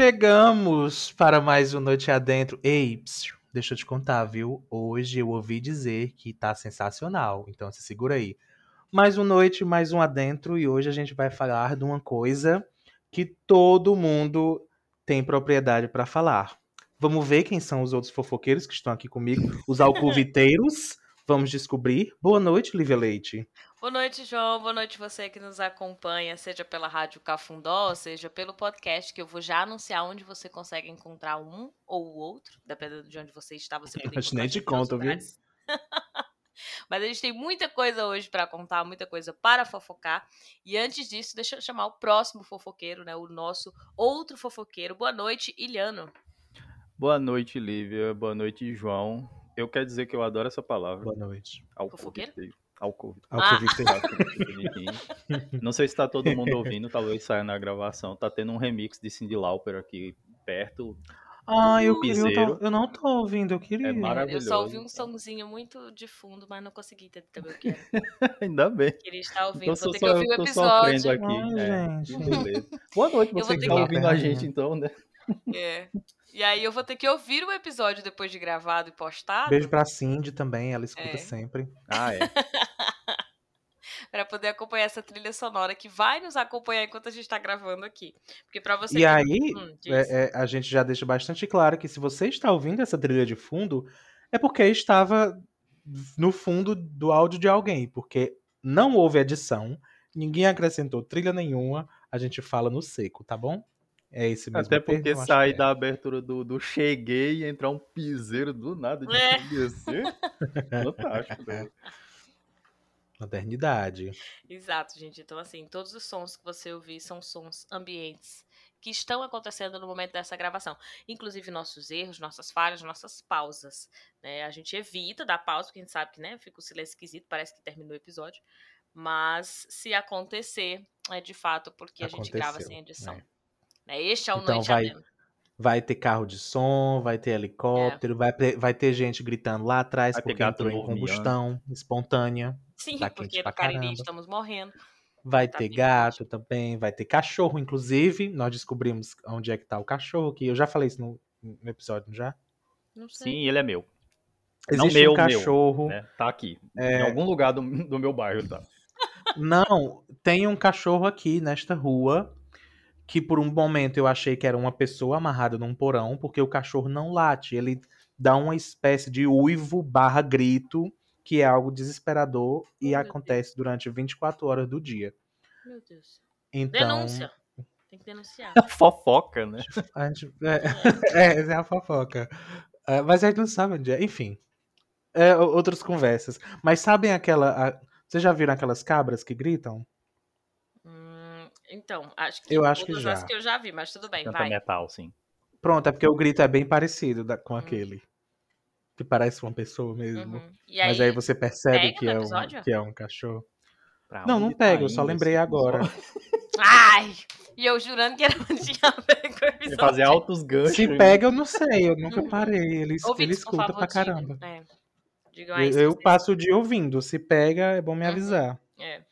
Chegamos para mais um Noite Adentro. Ei, psiu, deixa eu te contar, viu? Hoje eu ouvi dizer que tá sensacional, então se segura aí. Mais uma noite, mais um adentro, e hoje a gente vai falar de uma coisa que todo mundo tem propriedade para falar. Vamos ver quem são os outros fofoqueiros que estão aqui comigo, os alcoviteiros. Vamos descobrir. Boa noite, Lívia Leite. Boa noite, João. Boa noite você que nos acompanha, seja pela Rádio Cafundó, seja pelo podcast, que eu vou já anunciar onde você consegue encontrar um ou o outro, dependendo de onde você está, você pode Acho nem te conto, viu? Mas a gente tem muita coisa hoje para contar, muita coisa para fofocar. E antes disso, deixa eu chamar o próximo fofoqueiro, né? O nosso outro fofoqueiro. Boa noite, Iliano. Boa noite, Lívia. Boa noite, João. Eu quero dizer que eu adoro essa palavra. Boa noite. Fofoqueiro? Alcoviteiro. Ah. Alcoviteiro. Não sei se tá todo mundo ouvindo, talvez saia na gravação. Tá tendo um remix de Cindy Lauper aqui perto. Ah, eu, eu, eu não tô ouvindo, eu queria. É Eu maravilhoso. só ouvi um sonzinho muito de fundo, mas não consegui entender também o que era. Ainda bem. Queria estar ouvindo, Então vou sou ter só, que ouvir o episódio. aqui. Ai, É. Boa noite, Eu você que tá ouvindo a gente, então, né? É. E aí eu vou ter que ouvir o episódio depois de gravado e postado. Beijo pra Cindy também, ela escuta É. sempre. Ah, é. para poder acompanhar essa trilha sonora que vai nos acompanhar enquanto a gente tá gravando aqui. Porque para você E que- aí, Hum, é- é, a gente já deixa bastante claro que se você está ouvindo essa trilha de fundo, é porque estava no fundo do áudio de alguém, porque não houve edição, ninguém acrescentou trilha nenhuma, a gente fala no seco, tá bom? É esse mesmo Até porque termo, acho sai que é. da abertura do, do cheguei e entrar um piseiro do nada de É. Fantástico. né? Modernidade. Exato, gente. Então, assim, todos os sons que você ouvir são sons ambientes que estão acontecendo no momento dessa gravação. Inclusive nossos erros, nossas falhas, nossas pausas. né? A gente evita dar pausa, porque a gente sabe que né, fica o silêncio esquisito, parece que terminou o episódio. Mas se acontecer, é de fato porque a gente grava Aconteceu, sem edição. é. Né? Este é o Então Noite vai-. Vai ter carro de som, vai ter helicóptero, vai, ter- vai ter gente gritando lá atrás Vai porque entrou em combustão espontânea. Sim, tá quente porque no Cariri caramba. estamos morrendo. Vai Tá ter bem gato também, vai ter cachorro, inclusive. Nós descobrimos onde é que tá o cachorro, que eu já falei isso no, no episódio, não já? Não sei. Sim, ele é meu. Existe meu, um cachorro. Né? Tá aqui. É. Em algum lugar do, do meu bairro, tá? Não, tem um cachorro aqui nesta rua que por um momento eu achei que era uma pessoa amarrada num porão, porque o cachorro não late, ele dá uma espécie de uivo barra grito, que é algo desesperador e Oh, meu acontece durante 24 horas do dia. Meu Deus. Então, Denúncia. Tem que denunciar. Fofoca, né? a gente, é, é, é a fofoca. É, mas a gente não sabe onde é. Enfim. É, outras conversas. Mas sabem aquela. a- vocês já viram aquelas cabras que gritam? Então, acho que Eu acho que já. que eu já vi, mas tudo bem, Canta vai. metal, sim. Pronto, é porque o grito é bem parecido da- com Hum. aquele. Que parece uma pessoa mesmo. Uhum. E aí, Mas aí você percebe que é, um, que é um cachorro. Pra Não, não pega, tá eu só lembrei agora. Ai! E eu jurando que era tinha a ver com o Tem episódio. que fazer altos ganchos. Se pega, eu não sei, eu nunca parei. Ele, ele Ouvintes, escuta favor, pra caramba. É. Digam aí Eu, eu passo o dia ouvindo. Se pega, é bom me Uhum. avisar. É.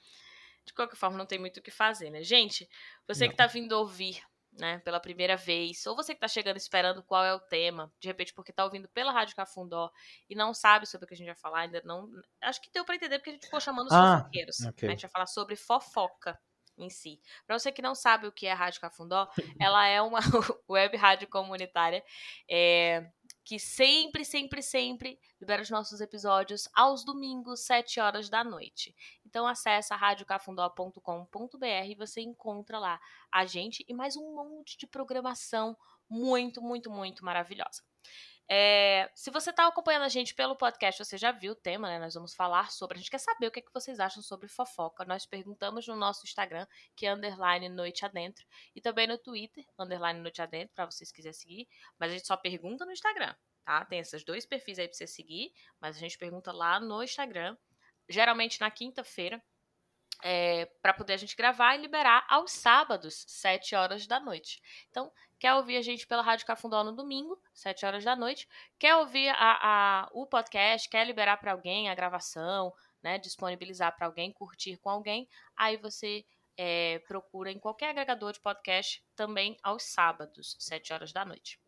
De qualquer forma, não tem muito o que fazer, né? Gente, você que tá vindo ouvir, né, pela primeira vez, ou você que tá chegando esperando qual é o tema, de repente porque tá ouvindo pela Rádio Cafundó e não sabe sobre o que a gente vai falar, ainda não. Acho que deu pra entender porque a gente ficou chamando os Ah, fofoqueiros. ok. A gente vai falar sobre fofoca em si. Pra você que não sabe o que é a Rádio Cafundó, ela é uma web rádio comunitária é, que sempre, sempre, sempre libera os nossos episódios aos domingos, 7 horas da noite. Então acessa radiocafundó.com.br e você encontra lá a gente e mais um monte de programação muito, muito, muito maravilhosa. É, se você está acompanhando a gente pelo podcast, você já viu o tema, né? Nós vamos falar sobre. A gente quer saber o que, é que vocês acham sobre fofoca. Nós perguntamos no nosso Instagram, que é underline noite adentro, e também no Twitter, underline noite adentro, para vocês quiserem seguir. Mas a gente só pergunta no Instagram, tá? Tem esses dois perfis aí para você seguir, mas a gente pergunta lá no Instagram, geralmente na quinta-feira, é, para poder a gente gravar e liberar aos sábados, 7 horas da noite. Então, quer ouvir a gente pela Rádio Cafundó no domingo, 7 horas da noite, quer ouvir a, a- o podcast, quer liberar para alguém a gravação, né, disponibilizar para alguém, curtir com alguém, aí você é, procura em qualquer agregador de podcast também aos sábados, 7 horas da noite.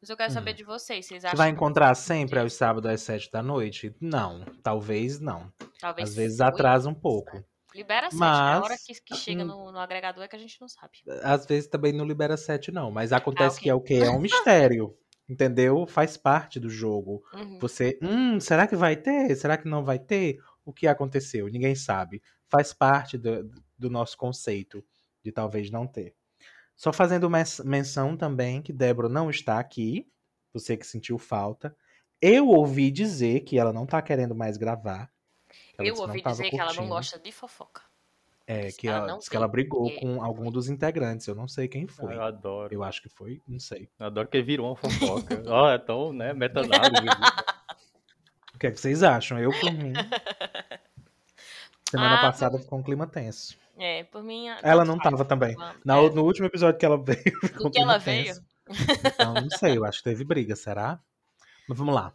Mas eu quero Hum. saber de vocês. Vocês Você acham vai encontrar sempre aos sábados às sete da noite? Não, talvez não. talvez Às vezes atrasa um pouco. Libera 7, Mas- A hora que, que chega hum. no, no agregador é que a gente não sabe. Às vezes também não libera sete, não. Mas acontece ok. que é o quê? É um mistério. Entendeu? Faz parte do jogo. Uhum. Você, hum, será que vai ter? Será que não vai ter? O que aconteceu? Ninguém sabe. Faz parte do, do nosso conceito de talvez não ter. Só fazendo menção também que Débora não está aqui. Você que sentiu falta. Eu ouvi dizer que ela não tá querendo mais gravar. Ela Eu ouvi dizer que ela não curtindo. gosta de fofoca. É, que ela ela, que ela brigou com algum dos integrantes. Eu não sei quem foi. Eu adoro. Eu acho que foi, não sei. Eu adoro que virou uma fofoca. Ó, é tão, né, metanálise. O que, é que vocês acham? Eu, por mim. Semana Ah, passada ficou um clima tenso. É, por mim. Ela não tava também. Na- É, No último episódio que ela veio, ficou um do que ela clima veio. tenso. Então, não sei, eu acho que teve briga, será? Mas vamos lá.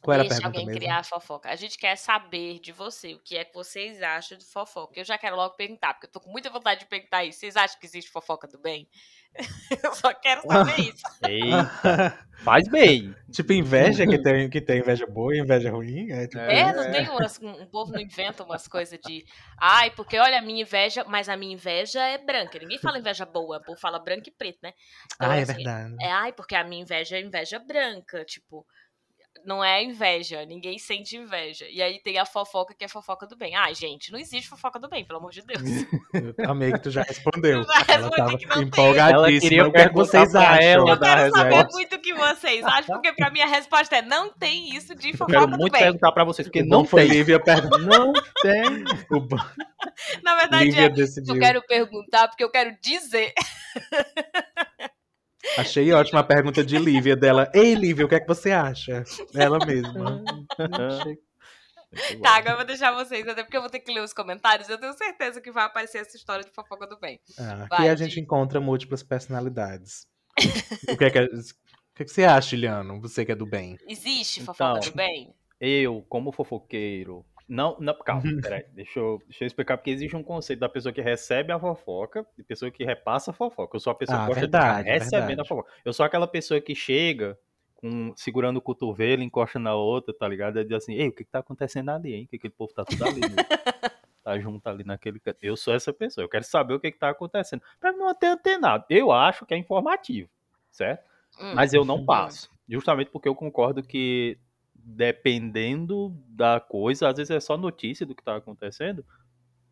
Qual era a Deixa pergunta alguém mesmo? criar a fofoca. A gente quer saber de você o que é que vocês acham de fofoca. Eu já quero logo perguntar, porque eu tô com muita vontade de perguntar isso. Vocês acham que existe fofoca do bem? eu só quero saber isso. Eita, faz bem. tipo inveja, que tem, que tem inveja boa e inveja ruim? É, tipo, É, É, não tem umas, um, um povo não inventa umas coisas de. Ai, porque olha a minha inveja, mas a minha inveja é branca. Ninguém fala inveja boa, o povo fala branco e preto, né? Então, Ah, é assim, verdade. É, ai, porque a minha inveja é inveja branca, tipo, não é inveja, ninguém sente inveja. E aí tem a fofoca que é fofoca do bem. Ai, gente, não existe fofoca do bem, pelo amor de Deus. Eu amei que tu já respondeu. Eu já Ela tava que não tem. empolgadíssima. Ela queria o que é que perguntar vocês acham? ela Eu quero saber resposta. muito o que vocês acham, porque pra mim a resposta é não tem isso de Eu fofoca quero do muito bem. perguntar pra vocês, porque não bom foi tem. Lívia perguntar. Não tem. Na verdade, Lívia é, decidiu. eu quero perguntar porque eu quero dizer. Achei ótima a pergunta de Lívia dela. Ei, Lívia, o que é que você acha? Ela mesma. Tá, agora eu vou deixar vocês, até porque eu vou ter que ler os comentários. Eu tenho certeza que vai aparecer essa história de fofoca do bem. Ah, aqui Vai, a gente encontra múltiplas personalidades. o que é que, o que, é que você acha, Iliano? Você que é do bem. Existe fofoca Então. do bem? Eu, como fofoqueiro. Não, não, calma, peraí. Deixa eu, deixa eu explicar, porque existe um conceito da pessoa que recebe a fofoca e pessoa que repassa a fofoca. Eu sou a pessoa Ah, que gosta verdade, de recebendo verdade. a fofoca. Eu sou aquela pessoa que chega com, segurando o cotovelo, encosta na outra, tá ligado? E diz assim, ei, o que, que tá acontecendo ali, hein? Que aquele povo tá tudo ali, né? tá junto ali naquele canto. Eu sou essa pessoa, eu quero saber o que, que tá acontecendo. Pra não ter antenado. Eu acho que é informativo, certo? Hum. Mas eu não passo. Justamente porque eu concordo que, dependendo da coisa, às vezes é só notícia do que tá acontecendo.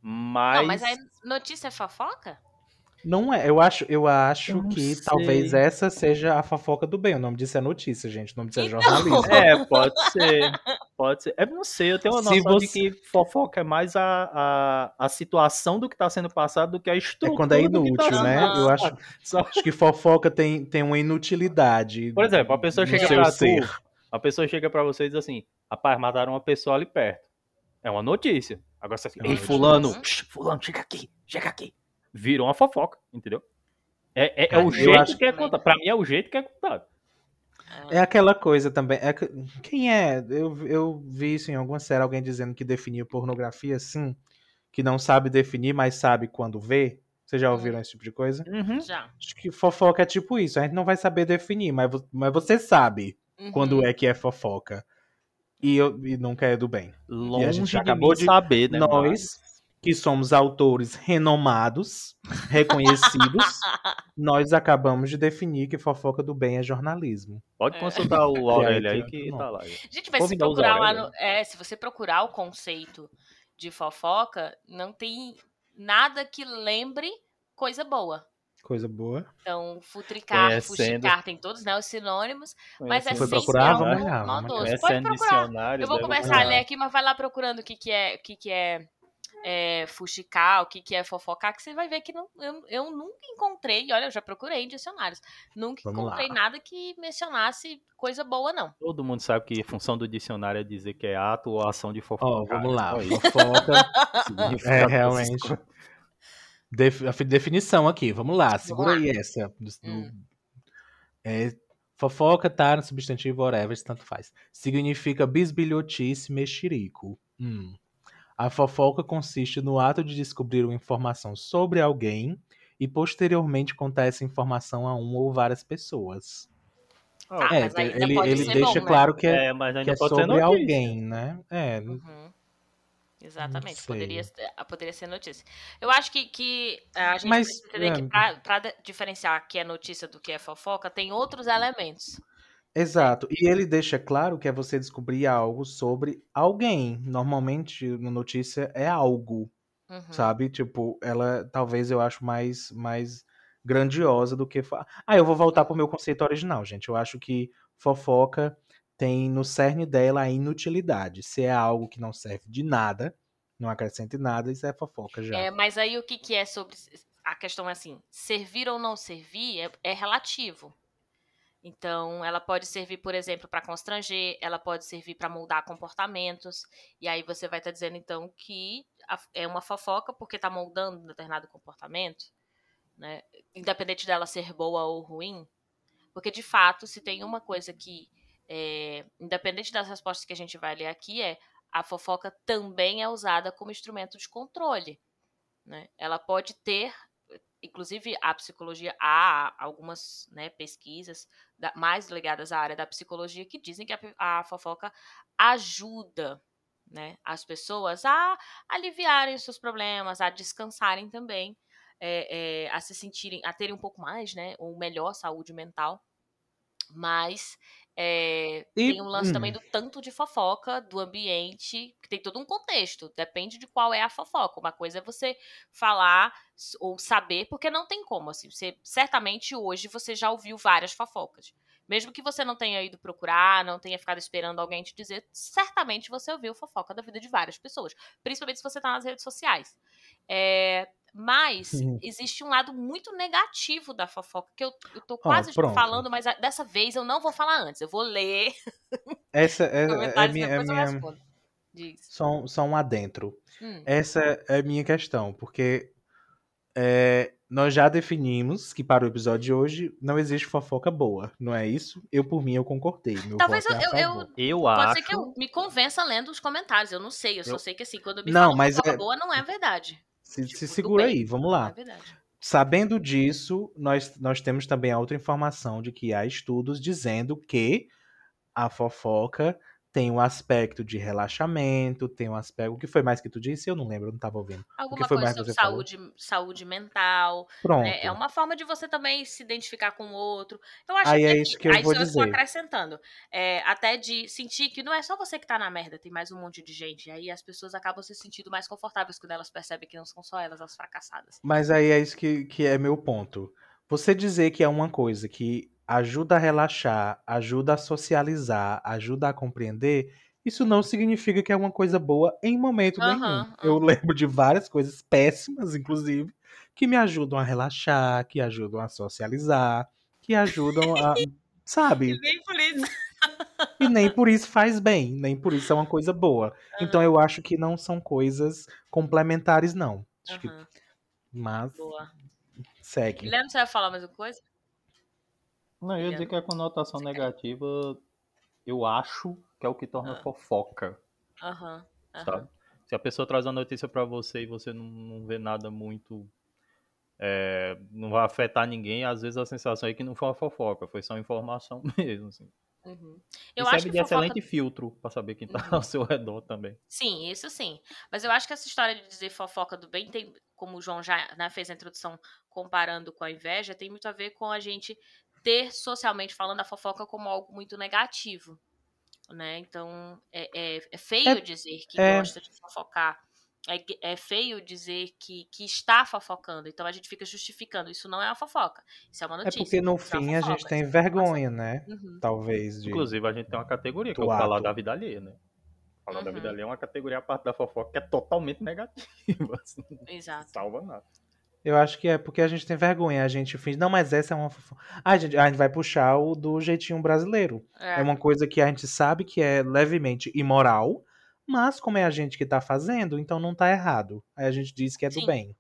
Mas. Não, mas aí notícia é fofoca? Não é, eu acho, eu acho Eu que sei. talvez essa seja a fofoca do bem. O nome disso é notícia, gente. O nome disso é Então. jornalismo. É, pode ser. Pode ser. Eu não sei, eu tenho uma Se noção você- de que fofoca é mais a, a, a situação do que tá sendo passado do que a É estrutura. quando é do que tá inútil, sendo né? passado. Eu acho, Só- acho que fofoca tem, tem uma inutilidade. Por exemplo, a pessoa chega pra ser. tu, a pessoa chega pra você e diz assim, rapaz, mataram uma pessoa ali perto. É uma notícia. Agora você É fica, ei, fulano, shh, fulano, chega aqui, chega aqui. Virou uma fofoca, entendeu? É, é, é Cara, o jeito acho que é contado. Pra mim é o jeito que é contado. É aquela coisa também. é que- quem é? Eu, eu vi isso em alguma série, alguém dizendo que definia pornografia assim, que não sabe definir, mas sabe quando vê. Vocês já ouviram esse tipo de coisa? Uhum. Já. Acho que fofoca é tipo isso. A gente não vai saber definir, mas, mas você sabe Uhum. quando é que é fofoca. E, eu, e nunca é do bem. Longe gente já de acabou mim de- saber, né? Nós, mas- que somos autores renomados, reconhecidos, nós acabamos de definir que fofoca do bem é jornalismo. Pode É. consultar o Aurélio aí que não. tá lá. Gente, mas Vou se procurar lá no. É, se você procurar o conceito de fofoca, não tem nada que lembre coisa boa. Coisa boa. Então, futricar, Conhecendo. fuxicar, tem todos né, os sinônimos, mas é Conhece Foi sempre procurar? algo Vamos lá, vamos maldoso. Pode procurar. dicionário, Eu vou começar a procurar. ler aqui, mas vai lá procurando o que, que é, o que, que é, é fuxicar, o que, que é fofocar, que você vai ver que não, eu, eu nunca encontrei, olha, eu já procurei em dicionários, nunca Vamos encontrei lá. nada que mencionasse coisa boa, não. Todo mundo sabe que a função do dicionário é dizer que é ato ou ação de Ó, fofocar. vamos lá. Fofoca. Significa É, realmente. Def- a fi- definição aqui, vamos lá, segura lá. aí essa. Do- Hum. é, fofoca tá no substantivo whatever, tanto faz. Significa bisbilhotice, mexerico. Hum. A fofoca consiste no ato de descobrir uma informação sobre alguém e posteriormente contar essa informação a uma ou várias pessoas. Ah, é, mas ainda ele, pode ele ser deixa bom, né? claro que é, É, mas que ainda é sobre alguém, né? É, Uhum. Exatamente, poderia, ser- ah, poderia ser notícia. Eu acho que, que ah, a gente Mas, precisa entender que é. pra, pra de- diferenciar que é notícia do que é fofoca, tem outros elementos. Exato. E ele deixa claro que é você descobrir algo sobre alguém. Normalmente, no notícia é algo, Uhum. sabe? Tipo, ela talvez eu acho mais mais grandiosa do que Ah, eu vou voltar pro meu conceito original, gente. Eu acho que fofoca tem no cerne dela a inutilidade. Se é algo que não serve de nada, não acrescenta em nada, isso é fofoca já. É, mas aí o que, que é sobre. A questão é assim: servir ou não servir é, é relativo. Então, ela pode servir, por exemplo, para constranger, ela pode servir para moldar comportamentos. E aí você vai estar dizendo, então, que é uma fofoca porque está moldando um determinado comportamento, né? Independente dela ser boa ou ruim. Porque, de fato, se tem uma coisa que, é, independente das respostas que a gente vai ler aqui, é a fofoca também é usada como instrumento de controle. Né? Ela pode ter, inclusive a psicologia, há algumas né, pesquisas da- mais ligadas à área da psicologia que dizem que a, a fofoca ajuda né, as pessoas a aliviarem os seus problemas, a descansarem também, é, é, a se sentirem, a terem um pouco mais, né, ou melhor saúde mental. Mas é, E- tem um lance também hum. do tanto de fofoca, do ambiente, que tem todo um contexto. Depende de qual é a fofoca. Uma coisa é você falar ou saber, porque não tem como. Assim, você, certamente hoje você já ouviu várias fofocas. Mesmo que você não tenha ido procurar, não tenha ficado esperando alguém te dizer, certamente você ouviu fofoca da vida de várias pessoas. Principalmente se você tá nas redes sociais. É, mas existe um lado muito negativo da fofoca, que eu, eu tô quase pronto. falando, mas dessa vez eu não vou falar antes. Eu vou ler Essa é, é comentários minha, é minha só, só um adentro. Hum, Essa é a minha questão, porque é, nós já definimos que para o episódio de hoje não existe fofoca boa, não é isso? Eu, por mim, eu concordei. Meu Talvez voto é eu- eu- favor. Eu Pode acho. ser que eu me convença lendo os comentários. Eu não sei. Eu só Eu- sei que assim, quando me Não, falam mas fofoca é- boa, não é verdade. Se, Tipo, se segura bem. aí, vamos lá. é verdade. Sabendo disso, nós, nós temos também a outra informação de que há estudos dizendo que a fofoca tem um aspecto de relaxamento, tem um aspecto. O que foi mais que tu disse? Eu não lembro, eu não tava ouvindo. Alguma foi coisa sobre falou? saúde, saúde mental. Pronto. né? É uma forma de você também se identificar com o outro. Eu acho Aí que, é assim, isso que eu aí vou só dizer. acrescentando. É, até de sentir que não é só você que tá na merda, tem mais um monte de gente. Aí as pessoas acabam se sentindo mais confortáveis quando elas percebem que não são só elas as fracassadas. Mas aí é isso que, que é meu ponto. Você dizer que é uma coisa que ajuda a relaxar, ajuda a socializar, ajuda a compreender, isso não significa que é uma coisa boa em momento Aham, nenhum. Eu aham. lembro de várias coisas péssimas, inclusive, que me ajudam a relaxar, que ajudam a socializar, que ajudam a. Sabe? Nem por isso. E nem por isso faz bem, nem por isso é uma coisa boa. Então eu acho que não são coisas complementares, não. Acho que- Mas boa. segue. Guilherme, você vai falar mais uma coisa? Não, eu ia dizer que a conotação negativa, eu acho que é o que torna Ah. fofoca, Aham. sabe? Se a pessoa traz uma notícia pra você e você não, não vê nada muito. é, não vai afetar ninguém, às vezes a sensação é que não foi uma fofoca, foi só informação mesmo. Assim. Uhum. E Eu serve acho que de fofoca excelente filtro pra saber quem tá Uhum. ao seu redor também. Sim, isso sim. Mas eu acho que essa história de dizer fofoca do bem tem, como o João já né, fez a introdução comparando com a inveja, tem muito a ver com a gente ter socialmente falando a fofoca como algo muito negativo. Né? Então é, é, é feio É- dizer que é- gosta de fofocar. É, é feio dizer que, que está fofocando. Então a gente fica justificando. Isso não é uma fofoca. Isso é uma É notícia. porque no é fim a fofoca, gente tem é vergonha, né? Uhum. Talvez de. Inclusive, a gente tem uma categoria, que é o falar ato. da vida alheia, né? Falar da Uhum. vida alheia é uma categoria à parte da fofoca que é totalmente negativa. assim, não Exato. salva nada. Eu acho que é porque a gente tem vergonha. A gente finge, não, mas essa é uma. fofo- Ah, a gente, a gente vai puxar o do jeitinho brasileiro. É. É. uma coisa que a gente sabe que é levemente imoral, mas como é a gente que tá fazendo, então não tá errado. Aí a gente diz que é do Sim. bem.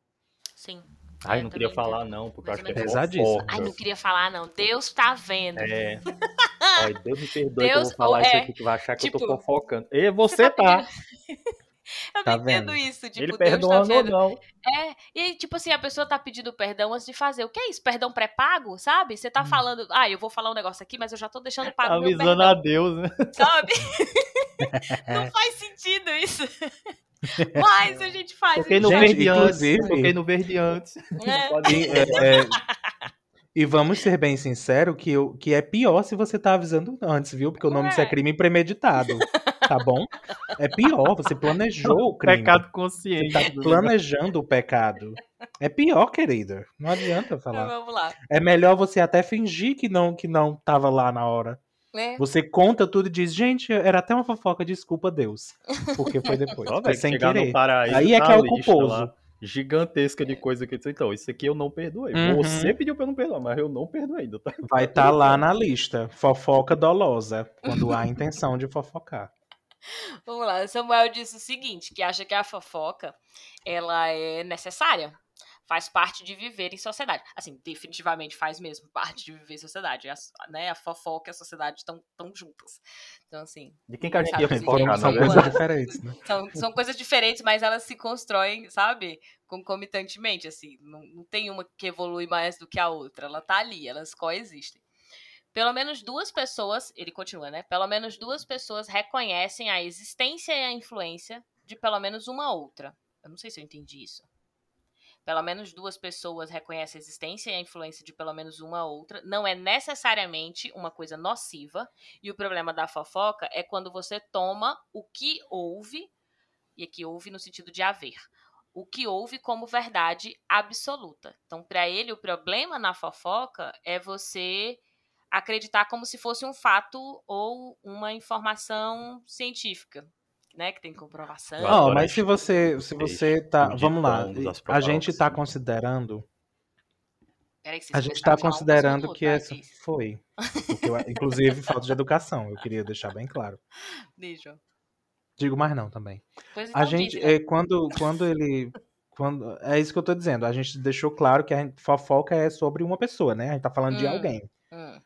Sim. Ai, É, não eu queria falar entendo. não, porque eu acho que é menos. Pesadíssimo. fofoca. Ai, não queria falar, não. Deus tá vendo. É. Ai, Deus me perdoe que eu Deus- vou falar ou isso é, aqui, que vai achar que eu tipo, tô fofocando. E você, tá. pedindo- Eu Tá não entendo vendo? isso. Tipo, Ele Deus perdoa tá ou não. É, e aí, tipo assim, a pessoa tá pedindo perdão antes de fazer. O que é isso? Perdão pré-pago, sabe? Você tá falando, ah, eu vou falar um negócio aqui, mas eu já tô deixando pago meu Avisando perdão, a Deus, né? sabe? Não faz sentido isso. Mas a gente faz. Toquei no Gente, verde antes. Toquei no verde antes. É. E, é, é, e vamos ser bem sinceros que, o- que é pior se você tá avisando antes, viu? Porque o nome disso é crime premeditado, tá bom? É pior, você planejou o crime. Pecado Você consciente. tá planejando o pecado. É pior, querida. Não adianta Então, falar. vamos lá. É melhor você até fingir que não que não tava lá na hora. Né? Você conta tudo e diz, gente, era até uma fofoca, desculpa Deus. Porque foi depois. Foi sem querer. Aí é tá que é o culposo. lá, gigantesca de coisa que disse, então, isso aqui eu não perdoei. Uhum. Você pediu pra eu não perdoar, mas eu não perdoei ainda, tá? Vai estar lá na lista. Fofoca dolosa. Quando há intenção de fofocar. Vamos lá. Samuel disse o seguinte, que acha que a fofoca, ela é necessária. Faz parte de viver em sociedade. Assim, definitivamente faz mesmo parte de viver em sociedade. A, né, a fofoca e a sociedade estão tão juntas. Então, assim, De quem que a assim, fofocar, São na coisas diferentes, né? são, são coisas diferentes, mas elas se constroem, sabe? Concomitantemente, assim. Não, não tem uma que evolui mais do que a outra. Ela tá ali, elas coexistem. Pelo menos duas pessoas, ele continua, né? Pelo menos duas pessoas reconhecem a existência e a influência de pelo menos uma outra. Eu não sei se eu entendi isso. Pelo menos duas pessoas reconhecem a existência e a influência de pelo menos uma outra. Não é necessariamente uma coisa nociva. E o problema da fofoca é quando você toma o que houve, e aqui houve no sentido de haver, o que houve como verdade absoluta. Então, para ele, o problema na fofoca é você acreditar como se fosse um fato ou uma informação científica, né, que tem comprovação. Não, mas se você, se tipo você de tá, vamos lá, a gente tá propagandas. considerando, Peraí que vocês a gente tá um considerando que essa foi, eu- inclusive falta de educação, eu queria deixar bem claro. Deixa. Digo mais não também. Pois A então gente, diz, Léo. é, quando, quando ele. Quando, é isso que eu tô dizendo. A gente deixou claro que a gente- fofoca é sobre uma pessoa, né? A gente tá falando de Hum. alguém. Hum,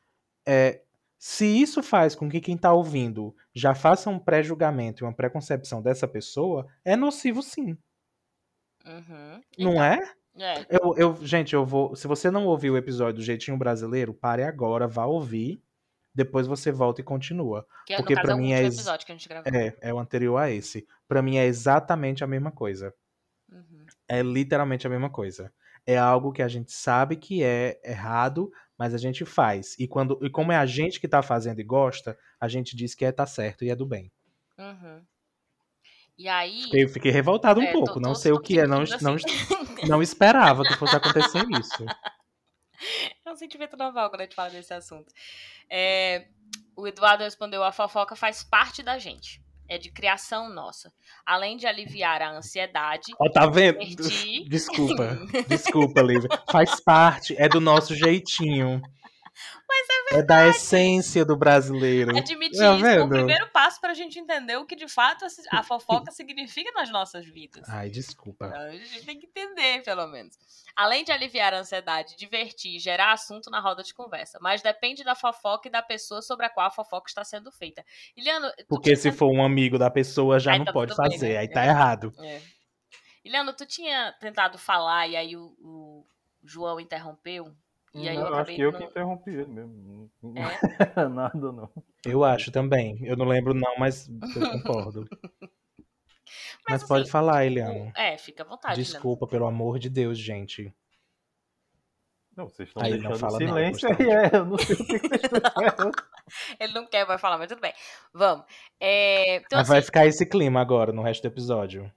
É, se isso faz com que quem tá ouvindo já faça um pré-julgamento e uma preconcepção dessa pessoa, é nocivo sim. uhum. Não é? É, Eu, eu, gente, eu vou. Se você não ouviu o episódio do Jeitinho Brasileiro, pare agora, vá ouvir. Depois você volta e continua. que Porque no caso pra é o mim é episódio que a gente gravou. É, é o anterior a esse. Pra mim é exatamente a mesma coisa. Uhum. É literalmente a mesma coisa. É algo que a gente sabe que é errado, mas a gente faz. E, quando, e como é a gente que tá fazendo e gosta, a gente diz que é tá certo e é do bem. Uhum. E aí. Fiquei, fiquei revoltado um é, pouco. tô- não tô- sei o tô que é. Não, sentindo não, assim. não esperava que fosse acontecer isso. É um sentimento normal quando a gente fala desse assunto. É, o Eduardo respondeu: a fofoca faz parte da gente. É de criação nossa. Além de aliviar a ansiedade, Ó, tá vendo? Divertir. Desculpa. Desculpa, Lívia. Faz parte. É do nosso jeitinho. Mas é da essência do brasileiro. admitir Tá isso é o primeiro passo pra gente entender o que de fato a fofoca significa nas nossas vidas. Ai, desculpa. Então, a gente tem que entender, pelo menos. Além de aliviar a ansiedade, divertir e gerar assunto na roda de conversa. Mas depende da fofoca e da pessoa sobre a qual a fofoca está sendo feita. Iliano, Porque se for um amigo da pessoa, já Aí não tá pode tudo bem, fazer. né? Aí tá É. errado. É. Iliano, tu tinha tentado falar e aí o, o João interrompeu? E aí eu Não, acho que eu não- que interrompi ele mesmo. Não- É? Nada, não. Eu acho também. Eu não lembro, não, mas eu concordo. mas assim, pode falar, Eliano. o- É, fica à vontade. Desculpa, pelo amor de Deus, gente. Não, vocês estão Aí não deixando fala silêncio Gustavo. aí, é, eu não sei o que vocês estão. Ele não quer, vai falar, mas tudo bem. Vamos. É, então, Mas vai assim, ficar esse clima agora, no resto do episódio.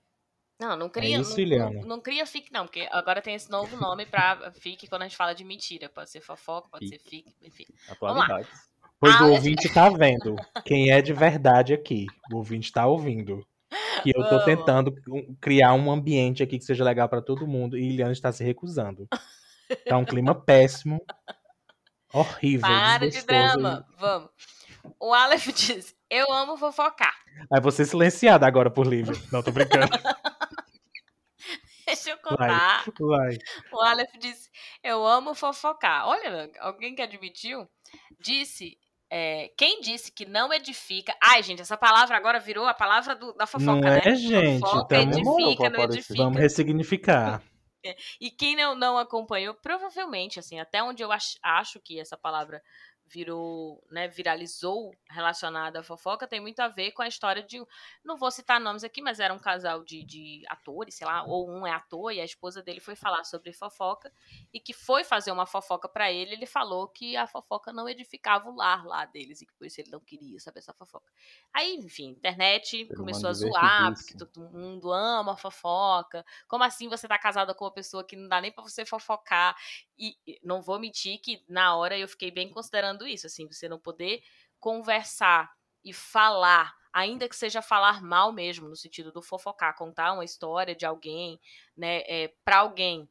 Não, não cria. É isso, não, não, não cria fic, não, porque agora tem esse novo nome pra fic quando a gente fala de mentira. Pode ser fofoca, pode ser fic, enfim. Atualidades. Pois Ah, o mas- ouvinte tá vendo quem é de verdade aqui. O ouvinte tá ouvindo. Que eu tô Vamos. tentando criar um ambiente aqui que seja legal pra todo mundo e Iliane está se recusando. Tá um clima péssimo. Horrível. Para de drama. Vamos. O Aleph diz: Eu amo fofocar. Aí você silenciada agora por Lívia. Não, tô brincando. Deixa eu contar. Vai. O Aleph disse: Eu amo fofocar. Olha, alguém que admitiu disse É, quem disse que não edifica. Ai, gente, essa palavra agora virou a palavra do, da fofoca, Não né? é, gente? Fofoca, Tamo- edifica, não edifica. Vamos ressignificar. E quem não, não acompanhou, provavelmente, assim, até onde eu ach- acho que essa palavra virou, né, viralizou relacionada à fofoca, tem muito a ver com a história de. Não vou citar nomes aqui, mas era um casal de, de atores, sei lá, ou um é ator e a esposa dele foi falar sobre fofoca e que foi fazer uma fofoca pra ele. Ele falou que a fofoca não edificava o lar lá deles e que por isso ele não queria saber essa fofoca. Aí, enfim, internet Ser começou a zoar, porque todo mundo ama a fofoca. Como assim você tá casada com uma pessoa que não dá nem pra você fofocar? E não vou mentir que na hora eu fiquei bem considerando isso, assim, você não poder conversar e falar, ainda que seja falar mal mesmo, no sentido do fofocar, contar uma história de alguém, né, é, para alguém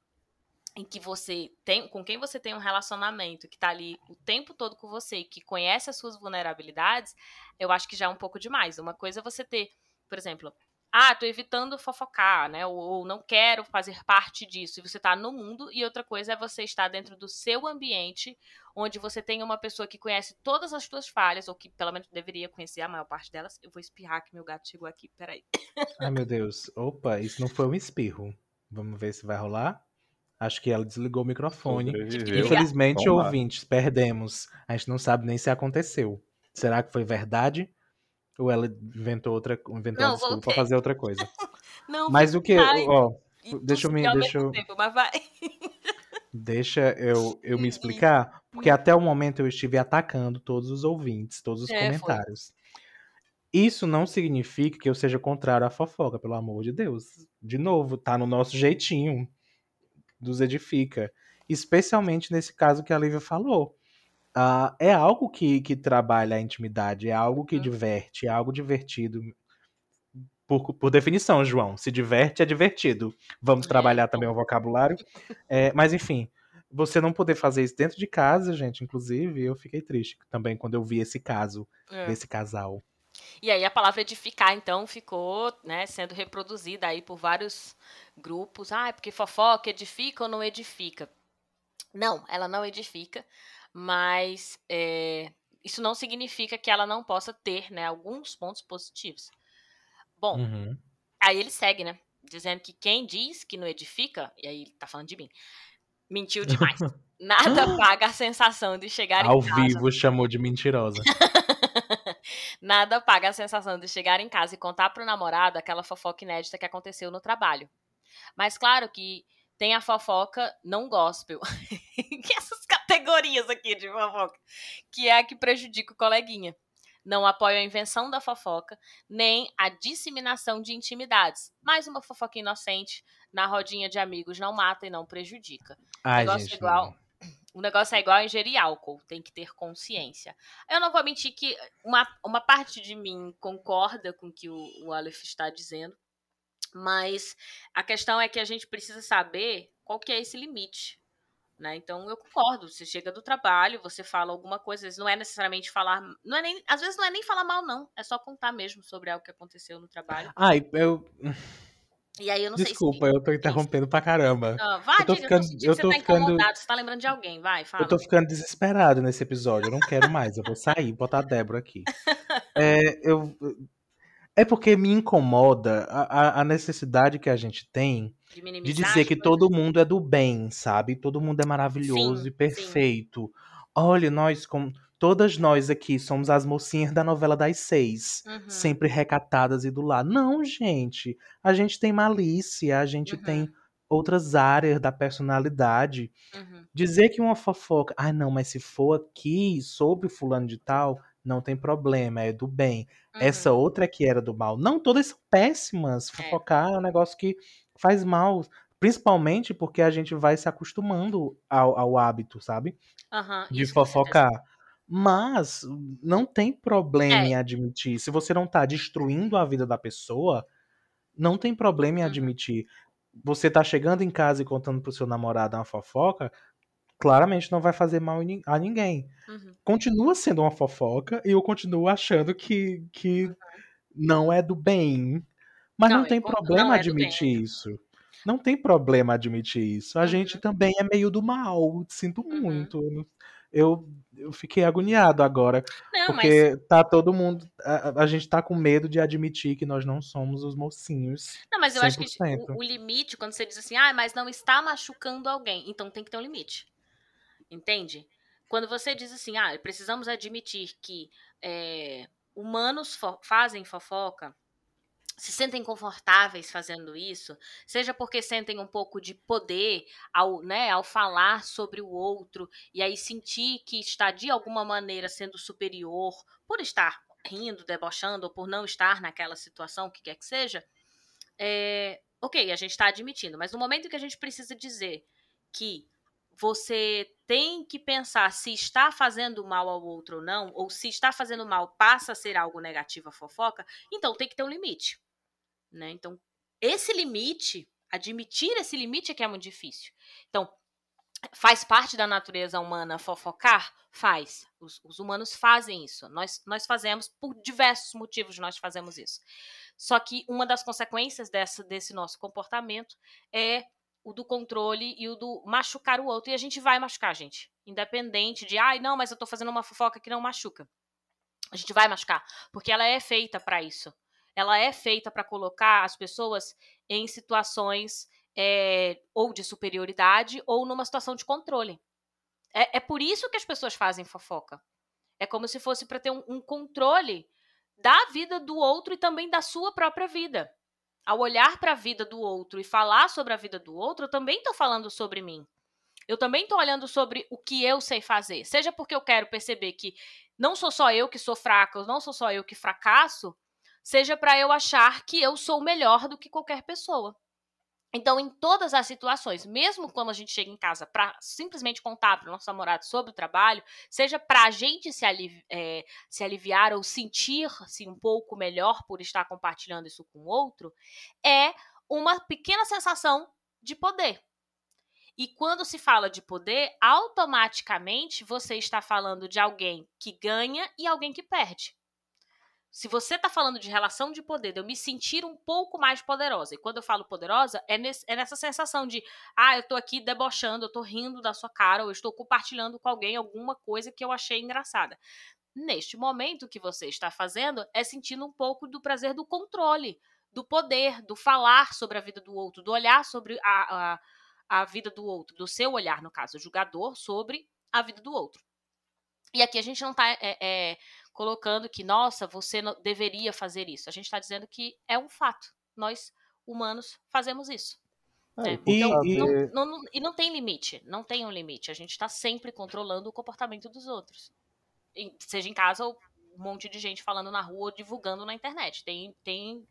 em que você tem, com quem você tem um relacionamento, que tá ali o tempo todo com você, que conhece as suas vulnerabilidades, eu acho que já é um pouco demais. Uma coisa é você ter, por exemplo, ah, tô evitando fofocar, né? Ou, ou não quero fazer parte disso. E você tá no mundo. E outra coisa é você estar dentro do seu ambiente, onde você tem uma pessoa que conhece todas as suas falhas, ou que pelo menos deveria conhecer a maior parte delas. Eu vou espirrar que meu gato chegou aqui, peraí. Ai, meu Deus. Opa, isso não foi um espirro. Vamos ver se vai rolar. Acho que ela desligou o microfone. Sobreviveu. Infelizmente, ouvintes, perdemos. A gente não sabe nem se aconteceu. Será que foi verdade? Ou ela inventou outra, inventou Não, uma desculpa voltei. pra fazer outra coisa? Não, Mas o que, Ai. ó, e deixa eu me- deixa eu- tempo, mas vai. deixa eu, eu me Hum, explicar, porque até o momento eu estive atacando todos os ouvintes, todos os É, foi. comentários. Isso não significa que eu seja contrário à fofoca, pelo amor de Deus. De novo, tá no nosso jeitinho dos edifica. Especialmente nesse caso que a Lívia falou. Ah, é algo que, que trabalha a intimidade, é algo que Uhum. diverte, é algo divertido. Por, por definição, João, se diverte é divertido. Vamos É, trabalhar também o vocabulário. É, mas enfim, você não poder fazer isso dentro de casa, gente, inclusive, eu fiquei triste também quando eu vi esse caso É. desse casal. E aí a palavra edificar, então, ficou né, sendo reproduzida aí por vários grupos. Ah, é porque fofoca edifica ou não edifica? Não, ela não edifica, mas é, isso não significa que ela não possa ter né, alguns pontos positivos. Bom, Uhum. aí ele segue, né? Dizendo que quem diz que não edifica, e aí ele tá falando de mim, mentiu demais. Nada paga a sensação de chegar Ao em casa. vivo chamou de mentirosa. Nada paga a sensação de chegar em casa e contar pro namorado aquela fofoca inédita que aconteceu no trabalho. Mas claro que tem a fofoca não gospel. que essas categorias aqui de fofoca. Que é a que prejudica o coleguinha. Não apoia a invenção da fofoca, nem a disseminação de intimidades. Mais uma fofoca inocente na rodinha de amigos não mata e não prejudica. Ai, Negócio gente. igual. não. O negócio é igual a ingerir álcool, tem que ter consciência. Eu não vou mentir que uma, uma parte de mim concorda com o que o, o Aleph está dizendo, mas a questão é que a gente precisa saber qual que é esse limite. Né? Então eu concordo. Você chega do trabalho, você fala alguma coisa, às vezes não é necessariamente falar. Não é nem, às vezes não é nem falar mal, não. É só contar mesmo sobre algo que aconteceu no trabalho. Ai, eu. E aí eu não Desculpa, sei se. eu tô interrompendo pra caramba. Ah, vai, eu tô diga, ficando- eu tô que tô você tá ficando- incomodado, você tá lembrando de alguém. Vai, fala. Eu tô ficando desesperado nesse episódio. Eu não quero mais. Eu vou sair, botar a Débora aqui. É, eu, é porque me incomoda a- a necessidade que a gente tem De de minimizar dizer as que todo mundo é do bem, sabe? Todo mundo é maravilhoso Sim, e perfeito. Olha, nós, como todas nós aqui somos as mocinhas da novela das seis, Uhum. sempre recatadas e do lado. Não, gente. A gente tem malícia, a gente Uhum. tem outras áreas da personalidade. Uhum. Dizer que uma fofoca, ah, não, mas se for aqui sobre fulano de tal, não tem problema, é do bem. Essa Uhum. outra que era do mal. Não, todas são péssimas. Fofocar é um negócio que faz mal. Principalmente porque a gente vai se acostumando ao, ao hábito, sabe? Aham, De certeza. fofocar. Mas não tem problema É. em admitir. Se você não tá destruindo a vida da pessoa, não tem problema em Uhum. admitir. Você tá chegando em casa e contando pro seu namorado uma fofoca, claramente não vai fazer mal a ninguém. Uhum. Continua sendo uma fofoca e eu continuo achando que, que não é do bem. Mas Não, não, eu tem problema não é admitir isso. Não tem problema admitir isso. A Uhum. gente também é meio do mal. Sinto Uhum. muito. Eu, eu fiquei agoniado agora. Não, porque mas. tá todo mundo. A, a gente tá com medo de admitir que nós não somos os mocinhos. Não, mas eu acho que 100%. o, o limite, quando você diz assim, ah, mas não está machucando alguém, então tem que ter um limite. Entende? Quando você diz assim, ah, precisamos admitir que é, humanos fo- fazem fofoca, se sentem confortáveis fazendo isso, seja porque sentem um pouco de poder ao, né, ao falar sobre o outro e aí sentir que está de alguma maneira sendo superior por estar rindo, debochando ou por não estar naquela situação, o que quer que seja, é, ok, a gente está admitindo, mas no momento que a gente precisa dizer que você tem que pensar se está fazendo mal ao outro ou não, ou se está fazendo mal passa a ser algo negativo a fofoca, então tem que ter um limite. Né? Então, esse limite, admitir esse limite é que é muito difícil. Então, faz parte da natureza humana fofocar? Faz. Os, os humanos fazem isso. Nós, nós fazemos, por diversos motivos, nós fazemos isso. Só que uma das consequências dessa, desse nosso comportamento é o do controle e o do machucar o outro. E a gente vai machucar, gente. Independente de, ai, não, mas eu tô fazendo uma fofoca que não machuca. A gente vai machucar. Porque ela é feita para isso. Ela é feita para colocar as pessoas em situações é, ou de superioridade ou numa situação de controle. É, é, por isso que as pessoas fazem fofoca. É como se fosse para ter um, um controle da vida do outro e também da sua própria vida ao olhar para a vida do outro e falar sobre a vida do outro, eu também estou falando sobre mim. Eu também estou olhando sobre o que eu sei fazer. Seja porque eu quero perceber que não sou só eu que sou fraca, não sou só eu que fracasso, seja para eu achar que eu sou melhor do que qualquer pessoa. Então, em todas as situações, mesmo quando a gente chega em casa para simplesmente contar para o nosso namorado sobre o trabalho, seja para a gente se, é, se, aliviar ou sentir-se um pouco melhor por estar compartilhando isso com o outro, é uma pequena sensação de poder. E quando se fala de poder, automaticamente você está falando de alguém que ganha e alguém que perde se você está falando de relação de poder, de eu me sentir um pouco mais poderosa, e quando eu falo poderosa, é, nesse, é nessa sensação de, ah, eu estou aqui debochando, eu estou rindo da sua cara, ou eu estou compartilhando com alguém alguma coisa que eu achei engraçada. Neste momento, o que você está fazendo é sentindo um pouco do prazer do controle, do poder, do falar sobre a vida do outro, do olhar sobre a, a, a vida do outro, do seu olhar, no caso, julgador, sobre a vida do outro. E aqui a gente não está é, é, colocando que, nossa, você não deveria fazer isso. A gente está dizendo que é um fato. Nós, humanos, fazemos isso. É, É, por E- então, e- não, não- e não tem limite. Não tem um limite. A gente está sempre controlando o comportamento dos outros. Seja em casa ou um monte de gente falando na rua ou divulgando na internet. Tem, tem,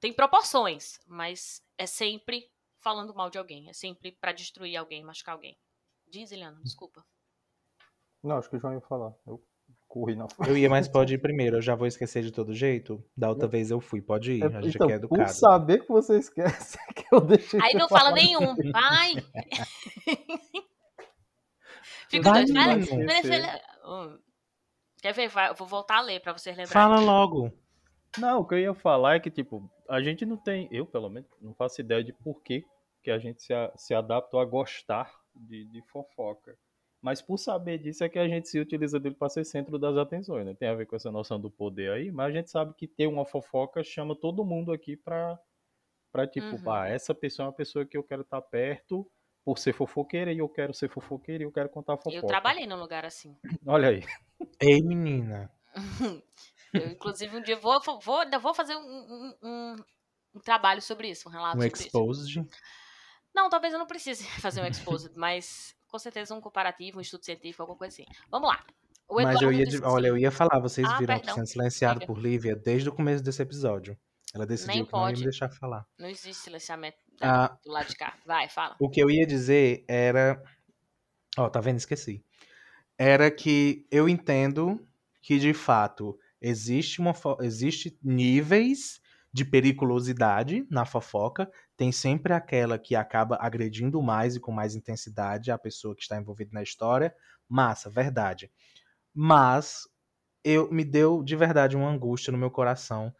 tem proporções, mas é sempre falando mal de alguém. É sempre para destruir alguém, machucar alguém. Diz, Eliana, desculpa. Não, acho que o João ia falar. Eu corri na frente. Eu ia, mas pode ir primeiro. Eu já vou esquecer de todo jeito. Da outra vez eu fui. Pode ir. A gente então, é por saber que você esquece que eu deixei Aí não fala nenhum. Vai! Fala. Hum. Quer ver? Eu vou voltar a ler pra vocês lembrarem. Fala logo. Não, o que eu ia falar é que, tipo, a gente não tem, eu pelo menos, não faço ideia de por que, que a gente se, a- se adaptou a gostar de, de fofoca. Mas por saber disso é que a gente se utiliza dele para ser centro das atenções, né? Tem a ver com essa noção do poder aí, mas a gente sabe que ter uma fofoca chama todo mundo aqui pra, pra tipo, Uhum. ah, essa pessoa é uma pessoa que eu quero estar perto por ser fofoqueira e eu quero ser fofoqueira e eu quero contar fofoca. Eu trabalhei num lugar assim. Olha aí. Ei, menina. Eu, inclusive, um dia vou, vou, ainda vou fazer um, um, um- um trabalho sobre isso, um relato Um sobre isso. exposed. Não, talvez eu não precise fazer um exposed, mas com certeza um comparativo, um estudo científico, alguma coisa assim. Vamos lá. O Mas eu ia, disse de- olha, eu ia falar, vocês Ah, viram perdão. sendo silenciado por Lívia desde o começo desse episódio. Ela decidiu Nem que não ia pode. me deixar falar. Não existe silenciamento Ah. do lado de cá. Vai, fala. O que eu ia dizer era. Ó, tá vendo? Esqueci. Era que eu entendo que, de fato, existe, uma, fo- existe níveis de periculosidade na fofoca. Tem sempre aquela que acaba agredindo mais e com mais intensidade a pessoa que está envolvida na história. Massa, verdade. Mas eu me deu de verdade uma angústia no meu coração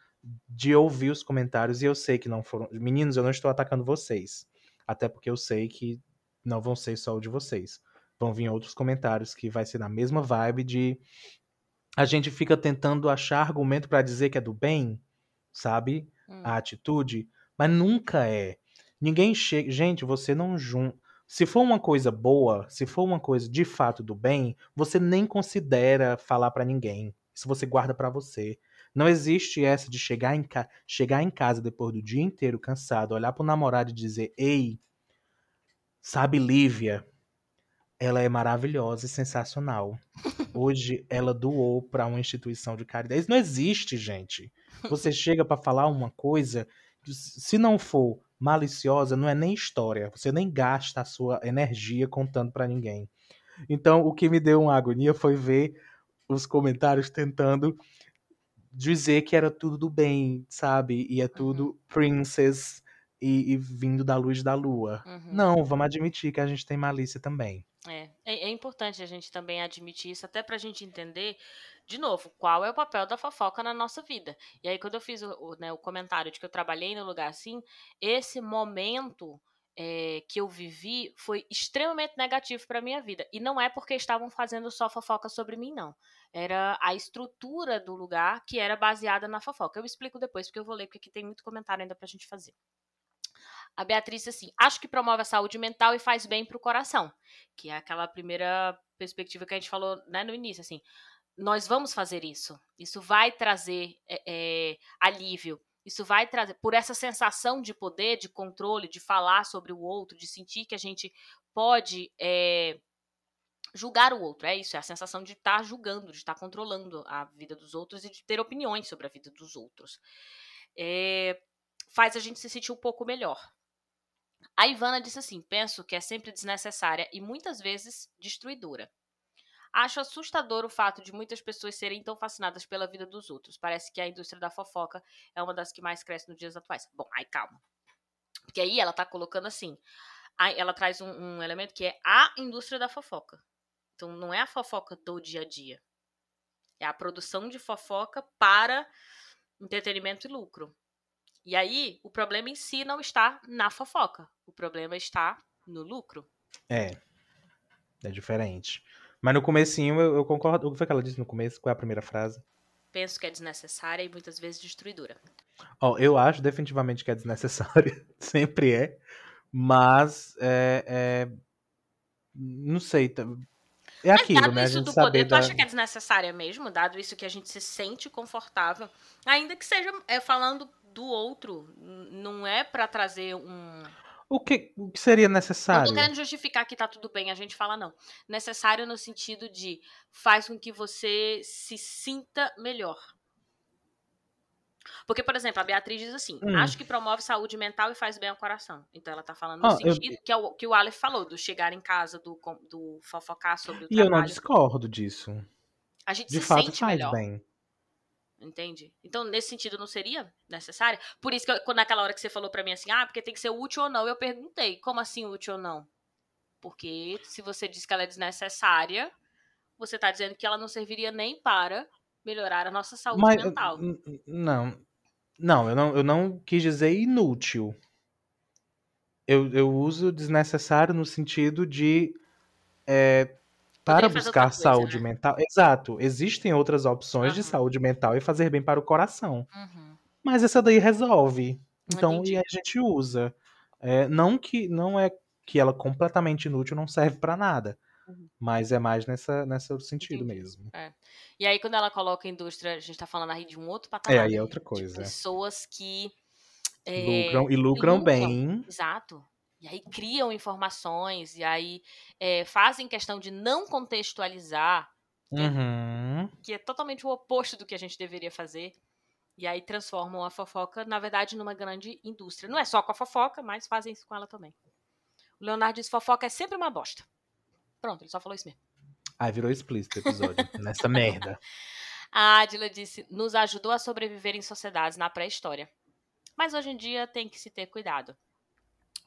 de ouvir os comentários e eu sei que não foram. Meninos, eu não estou atacando vocês. Até porque eu sei que não vão ser só o de vocês. vão vir outros comentários que vai ser na mesma vibe de a gente fica tentando achar argumento para dizer que é do bem, sabe? Hum. A atitude, mas nunca é. Ninguém chega, gente, você não junta se for uma coisa boa, se for uma coisa de fato do bem, você nem considera falar pra ninguém. Isso você guarda pra você. Não existe essa de chegar em, ca... chegar em casa depois do dia inteiro cansado, olhar pro namorado e dizer: Ei, sabe, Lívia, ela é maravilhosa e sensacional. Hoje ela doou pra uma instituição de caridade. Isso não existe, gente. Você chega pra falar uma coisa, se não for maliciosa, não é nem história. Você nem gasta a sua energia contando pra ninguém. Então, o que me deu uma agonia foi ver os comentários tentando dizer que era tudo do bem, sabe? E é tudo princess e, e vindo da luz da lua. Uhum. Não, vamos admitir que a gente tem malícia também. É, é, é importante a gente também admitir isso, até pra gente entender, de novo, qual é o papel da fofoca na nossa vida. E aí, quando eu fiz o, o, né, o comentário de que eu trabalhei no lugar assim, esse momento é, que eu vivi foi extremamente negativo pra minha vida. E não é porque estavam fazendo só fofoca sobre mim, não. Era a estrutura do lugar que era baseada na fofoca. Eu explico depois, porque eu vou ler, porque aqui tem muito comentário ainda pra gente fazer. A Beatriz, assim, acho que promove a saúde mental e faz bem pro coração. Que é aquela primeira perspectiva que a gente falou né, no início, assim. Nós vamos fazer isso. Isso vai trazer é, é, alívio. Isso vai trazer, por essa sensação de poder, de controle, de falar sobre o outro, de sentir que a gente pode é, julgar o outro. É isso, é a sensação de estar tá julgando, de estar tá controlando a vida dos outros e de ter opiniões sobre a vida dos outros. Faz a gente se sentir um pouco melhor. A Ivana disse assim: penso que é sempre desnecessária e muitas vezes destruidora. Acho assustador o fato de muitas pessoas serem tão fascinadas pela vida dos outros. Parece que a indústria da fofoca é uma das que mais cresce nos dias atuais. Bom, aí calma. Porque aí ela tá colocando assim. Ela traz um, um elemento que é a indústria da fofoca. Então não é a fofoca do dia a dia. É a produção de fofoca para entretenimento e lucro. E aí, o problema em si não está na fofoca. O problema está no lucro. É. É diferente. Mas no comecinho eu, eu concordo. O que foi que ela disse no começo? Qual é a primeira frase? Penso que é desnecessária e muitas vezes destruidora. Ó, oh, eu acho definitivamente que é desnecessária. Sempre é. Mas é, é... não sei. É Mas aquilo, dado né? A isso gente do poder, tu da... acha que é desnecessária mesmo? Dado isso que a gente se sente confortável, ainda que seja é, falando do outro, não é pra trazer um. O que, o que seria Não necessário? tô querendo justificar que tá tudo bem, a gente fala não. Necessário no sentido de faz com que você se sinta melhor. Porque, por exemplo, a Beatriz diz assim: Hum. acho que promove saúde mental e faz bem ao coração. Então ela tá falando no Ah, eu- sentido que, é o, que o Aleph falou, do chegar em casa, do, do fofocar sobre o E eu não trabalho. discordo disso. A gente De se fato sente faz melhor. bem. Entende? Então, nesse sentido, não seria necessária? Por isso que eu- quando naquela hora que você falou pra mim assim, ah, porque tem que ser útil ou não, eu perguntei, como assim útil ou não? Porque se você diz que ela é desnecessária, você tá dizendo que ela não serviria nem para melhorar a nossa saúde Mas mental. n- n- não. Não, eu não, eu não quis dizer inútil. Eu, eu uso desnecessário no sentido de é, para buscar outra coisa, saúde né? mental. Exato. Existem outras opções de Aham. saúde mental e fazer bem para o coração. Uhum. Mas essa daí resolve. Então, Entendi. e a gente usa. É, não que não é que ela completamente inútil não serve para nada. Uhum. Mas é mais nessa, nessa sentido Entendi. mesmo. E aí, quando ela coloca indústria, a gente tá falando aí de um outro patamar. É, aí é outra De coisa. pessoas que. é, Lucram e lucram, lucram. bem. Exato. E aí criam informações, e aí é, fazem questão de não contextualizar, Uhum. que é totalmente o oposto do que a gente deveria fazer. E aí transformam a fofoca, na verdade, numa grande indústria. Não é só com a fofoca, mas fazem isso com ela também. O Leonardo diz: fofoca é sempre uma bosta. Pronto, ele só falou isso mesmo. Ai, virou explícito o episódio. nessa merda. A Adila disse: nos ajudou a sobreviver em sociedades na pré-história. Mas hoje em dia tem que se ter cuidado.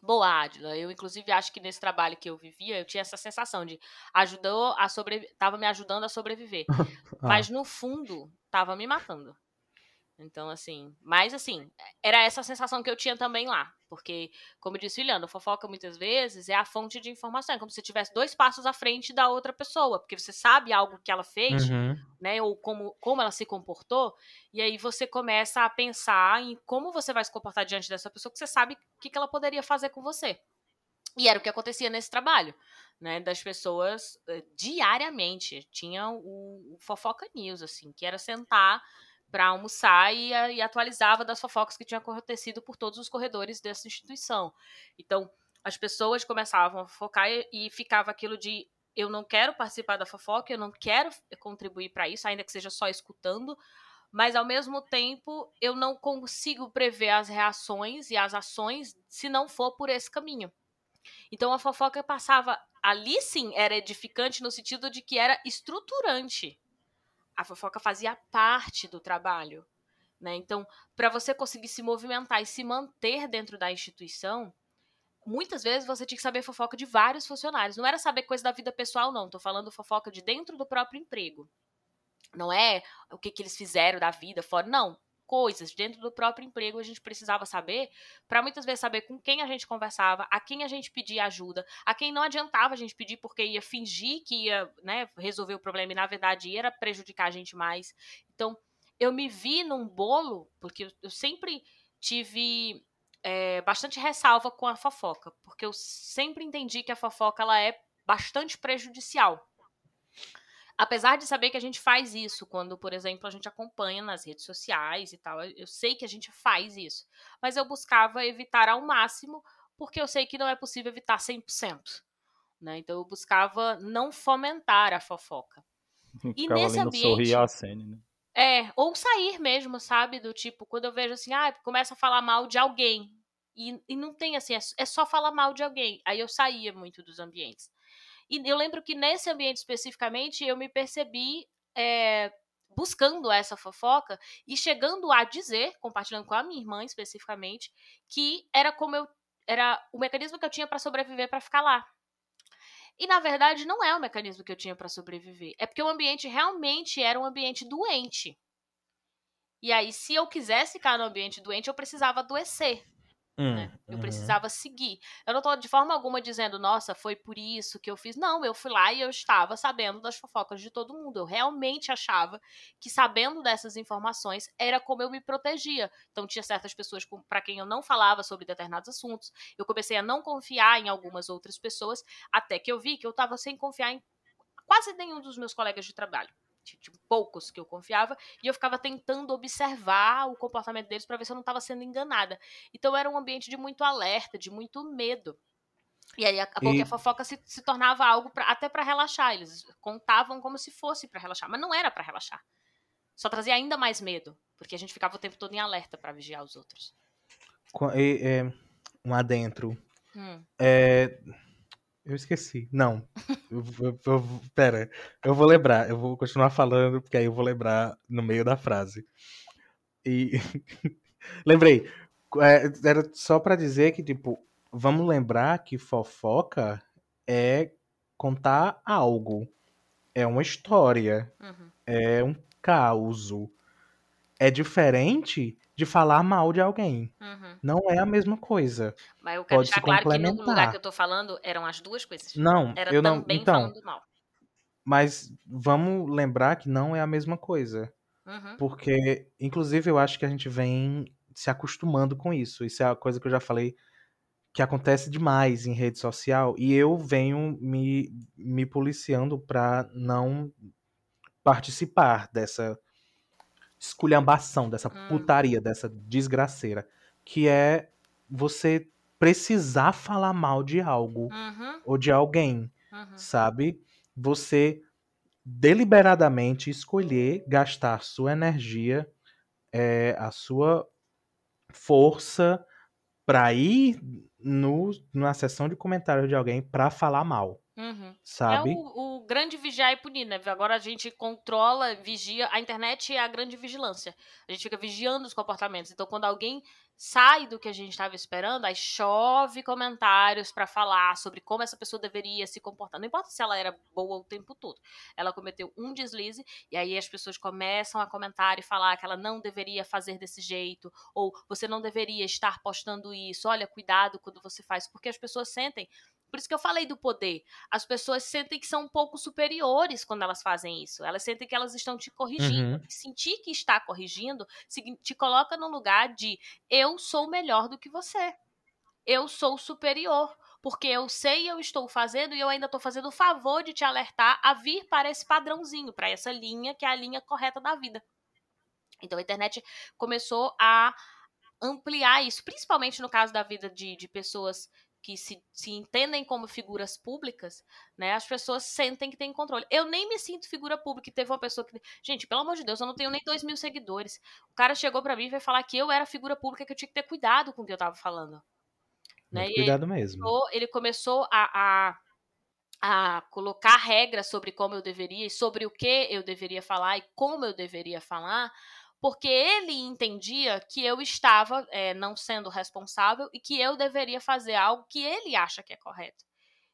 Boa, Adila. Eu, inclusive, acho que nesse trabalho que eu vivia, eu tinha essa sensação de ajudou a sobreviver. Tava me ajudando a sobreviver. Ah. Mas no fundo, tava me matando. Então, assim, mas assim, era essa a sensação que eu tinha também lá. Porque, como disse o fofoca muitas vezes é a fonte de informação. É como se você tivesse dois passos à frente da outra pessoa. Porque você sabe algo que ela fez, Uhum. né? Ou como, como ela se comportou. E aí você começa a pensar em como você vai se comportar diante dessa pessoa, que você sabe o que, que ela poderia fazer com você. E era o que acontecia nesse trabalho, né? Das pessoas eh, diariamente. Tinha o, o Fofoca News, assim, que era sentar para almoçar e, e atualizava das fofocas que tinham acontecido por todos os corredores dessa instituição. Então, as pessoas começavam a focar e, e ficava aquilo de eu não quero participar da fofoca, eu não quero contribuir para isso, ainda que seja só escutando, mas ao mesmo tempo eu não consigo prever as reações e as ações se não for por esse caminho. Então a fofoca passava ali sim era edificante no sentido de que era estruturante. A fofoca fazia parte do trabalho, né? Então, para você conseguir se movimentar e se manter dentro da instituição, muitas vezes você tinha que saber fofoca de vários funcionários. Não era saber coisa da vida pessoal, não. Tô falando fofoca de dentro do próprio emprego. Não é o que, que eles fizeram da vida fora, não. Coisas dentro do próprio emprego a gente precisava saber, para muitas vezes saber com quem a gente conversava, a quem a gente pedia ajuda, a quem não adiantava a gente pedir porque ia fingir que ia né, resolver o problema e na verdade ia prejudicar a gente mais. Então, eu me vi num bolo, porque eu, sempre tive é, bastante ressalva com a fofoca, porque eu sempre entendi que a fofoca ela é bastante prejudicial. Apesar de saber que a gente faz isso quando, por exemplo, a gente acompanha nas redes sociais e tal, eu sei que a gente faz isso, mas eu buscava evitar ao máximo, porque eu sei que não é possível evitar 100%. Né? Então eu buscava não fomentar a fofoca. E nesse ambiente- sorrir a cena, né? É, ou sair mesmo, sabe? Do tipo, quando eu vejo assim, ah, começa a falar mal de alguém. E, e não tem assim, é, é só falar mal de alguém. Aí eu saía muito dos ambientes. E eu lembro que nesse ambiente especificamente eu me percebi é, buscando essa fofoca e chegando a dizer, compartilhando com a minha irmã especificamente, que era como eu. Era o mecanismo que eu tinha para sobreviver para ficar lá. E na verdade não é o mecanismo que eu tinha para sobreviver. É porque o ambiente realmente era um ambiente doente. E aí, se eu quisesse ficar no ambiente doente, eu precisava adoecer. Hum, Né? Eu uhum. precisava seguir. Eu não tô de forma alguma dizendo, nossa, foi por isso que eu fiz. Não, eu fui lá e eu estava sabendo das fofocas de todo mundo. Eu realmente achava que sabendo dessas informações era como eu me protegia. Então tinha certas pessoas para quem eu não falava sobre determinados assuntos. Eu comecei a não confiar em algumas outras pessoas, até que eu vi que eu estava sem confiar em quase nenhum dos meus colegas de trabalho. Tipo, poucos que eu confiava, e eu ficava tentando observar o comportamento deles para ver se eu não estava sendo enganada. Então era um ambiente de muito alerta, de muito medo. E aí acabou E- que a fofoca se, se tornava algo pra, até para relaxar. Eles contavam como se fosse para relaxar, mas não era para relaxar. Só trazia ainda mais medo, porque a gente ficava o tempo todo em alerta para vigiar os outros. E- é, um adentro. Hum. É, eu esqueci. Não. Eu, eu- eu- pera, eu vou lembrar. Eu vou continuar falando, porque aí eu vou lembrar no meio da frase. E. Lembrei. É, era só pra dizer que, tipo, vamos lembrar que fofoca é contar algo. É uma história. Uhum. É um causo. É diferente de falar mal de alguém. Uhum. Não é a mesma coisa. Mas eu quero Pode deixar claro que no lugar que eu tô falando eram as duas coisas. Não, Era eu não. Então, falando mal. mas vamos lembrar que não é a mesma coisa. Uhum. Porque, inclusive, eu acho que a gente vem se acostumando com isso. Isso é a coisa que eu já falei que acontece demais em rede social. E eu venho me, me policiando pra não participar dessa esculhambação, dessa Hum. putaria, dessa desgraceira. Que é você precisar falar mal de algo Uhum. ou de alguém Uhum. sabe? Você deliberadamente escolher gastar sua energia, é, a sua força pra ir no, na sessão de comentários de alguém pra falar mal. Uhum. É sabe? o, o grande vigiar e punir, né? Agora a gente controla, vigia. A internet é a grande vigilância. A gente fica vigiando os comportamentos. Então, quando alguém sai do que a gente estava esperando, aí chove comentários para falar sobre como essa pessoa deveria se comportar. Não importa se ela era boa o tempo todo. Ela cometeu um deslize e aí as pessoas começam a comentar e falar que ela não deveria fazer desse jeito ou você não deveria estar postando isso. Olha, cuidado quando você faz, porque as pessoas sentem por isso que eu falei do poder. As pessoas sentem que são um pouco superiores quando elas fazem isso. Elas sentem que elas estão te corrigindo. Uhum. Sentir que está corrigindo te coloca no lugar de eu sou melhor do que você. Eu sou superior. Porque eu sei eu estou fazendo e eu ainda estou fazendo o favor de te alertar a vir para esse padrãozinho, para essa linha que é a linha correta da vida. Então a internet começou a ampliar isso, principalmente no caso da vida de, de pessoas que se, se entendem como figuras públicas, né, as pessoas sentem que tem controle. Eu nem me sinto figura pública. Teve uma pessoa que. Gente, pelo amor de Deus, eu não tenho nem dois mil seguidores. O cara chegou para mim e vai falar que eu era figura pública, que eu tinha que ter cuidado com o que eu tava falando. Né? Cuidado ele mesmo. Começou, ele começou a, a, a colocar regras sobre como eu deveria e sobre o que eu deveria falar e como eu deveria falar porque ele entendia que eu estava é, não sendo responsável e que eu deveria fazer algo que ele acha que é correto.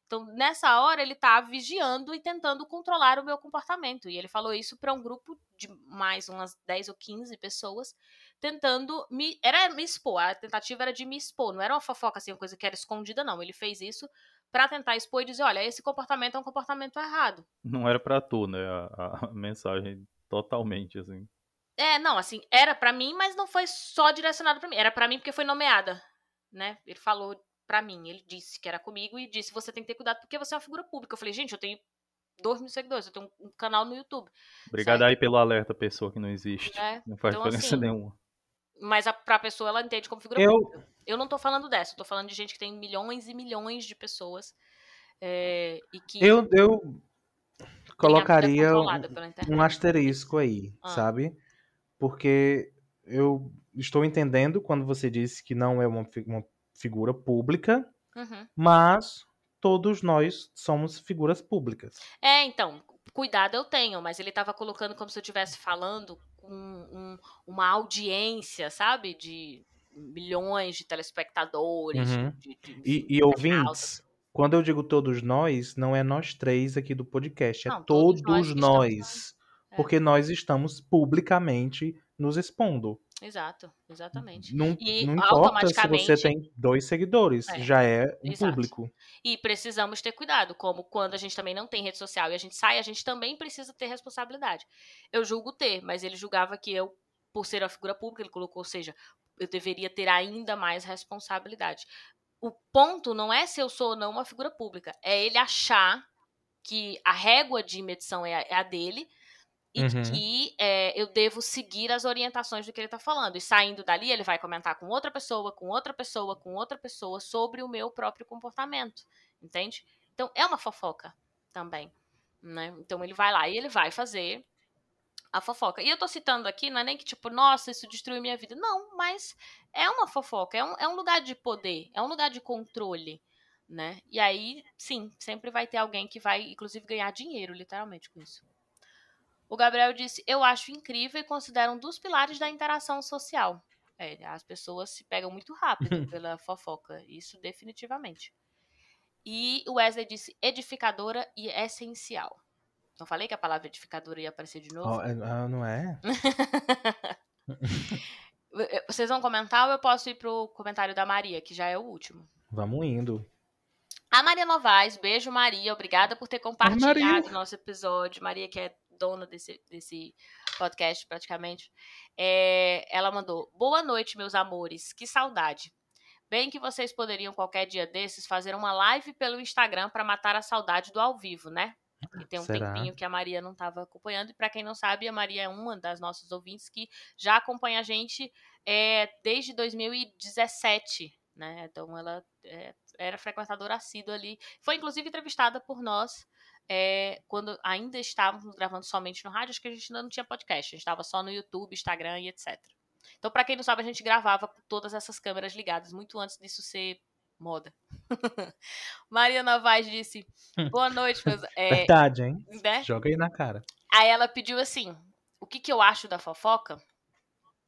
Então, nessa hora, ele está vigiando e tentando controlar o meu comportamento. E ele falou isso para um grupo de mais umas 10 ou 15 pessoas, tentando me. Era me expor, a tentativa era de me expor, não era uma fofoca assim, uma coisa que era escondida, não. Ele fez isso para tentar expor e dizer: olha, esse comportamento é um comportamento errado. Não era para tu, né? A, a mensagem totalmente, assim. É, não, assim, era para mim, mas não foi só direcionado para mim. Era para mim porque foi nomeada, né? Ele falou para mim, ele disse que era comigo e disse: você tem que ter cuidado porque você é uma figura pública. Eu falei, gente, eu tenho dois mil seguidores, eu tenho um canal no YouTube. Obrigado aí pelo alerta, pessoa que não existe. É, não faz então, diferença assim, nenhuma. Mas a, pra pessoa, ela entende como figura eu... pública. Eu não tô falando dessa, eu tô falando de gente que tem milhões e milhões de pessoas. É, e que. Eu, eu colocaria um, um asterisco aí, ah. sabe? Porque eu estou entendendo quando você disse que não é uma, uma figura pública, uhum. mas todos nós somos figuras públicas. É, então, cuidado eu tenho, mas ele estava colocando como se eu estivesse falando com um, uma audiência, sabe? De milhões de telespectadores. Uhum. De, de, e, e ouvintes, quando eu digo todos nós, não é nós três aqui do podcast, é não, todos, todos nós. nós é. Porque nós estamos publicamente nos expondo. Exato, exatamente. Não, e, não importa se você tem dois seguidores, é, já é um exato. público. E precisamos ter cuidado, como quando a gente também não tem rede social e a gente sai, a gente também precisa ter responsabilidade. Eu julgo ter, mas ele julgava que eu, por ser uma figura pública, ele colocou, ou seja, eu deveria ter ainda mais responsabilidade. O ponto não é se eu sou ou não uma figura pública, é ele achar que a régua de medição é a, é a dele, e uhum. que é, eu devo seguir as orientações do que ele está falando. E saindo dali, ele vai comentar com outra pessoa, com outra pessoa, com outra pessoa sobre o meu próprio comportamento, entende? Então é uma fofoca também, né? Então ele vai lá e ele vai fazer a fofoca. E eu tô citando aqui, não é nem que tipo, nossa, isso destruiu minha vida. Não, mas é uma fofoca, é um, é um lugar de poder, é um lugar de controle, né? E aí, sim, sempre vai ter alguém que vai, inclusive, ganhar dinheiro, literalmente, com isso. O Gabriel disse: Eu acho incrível e considero um dos pilares da interação social. É, as pessoas se pegam muito rápido pela fofoca, isso definitivamente. E o Wesley disse: edificadora e essencial. Não falei que a palavra edificadora ia aparecer de novo? Oh, não é? Vocês vão comentar ou eu posso ir pro comentário da Maria, que já é o último? Vamos indo. A Maria Novaes, beijo Maria, obrigada por ter compartilhado o nosso episódio. Maria, que é dona desse, desse podcast, praticamente, é, ela mandou: Boa noite, meus amores, que saudade. Bem que vocês poderiam, qualquer dia desses, fazer uma live pelo Instagram para matar a saudade do ao vivo, né? E tem um Será? tempinho que a Maria não estava acompanhando. E para quem não sabe, a Maria é uma das nossas ouvintes que já acompanha a gente é, desde 2017, né? Então ela é, era frequentadora assídua ali. Foi inclusive entrevistada por nós é, quando ainda estávamos gravando somente no rádio, acho que a gente ainda não tinha podcast, a gente estava só no YouTube, Instagram e etc. Então, para quem não sabe, a gente gravava com todas essas câmeras ligadas muito antes disso ser Moda. Maria Novaes disse: Boa noite, meus. É, Verdade, hein? né? Joga aí na cara. Aí ela pediu assim: o que, que eu acho da fofoca?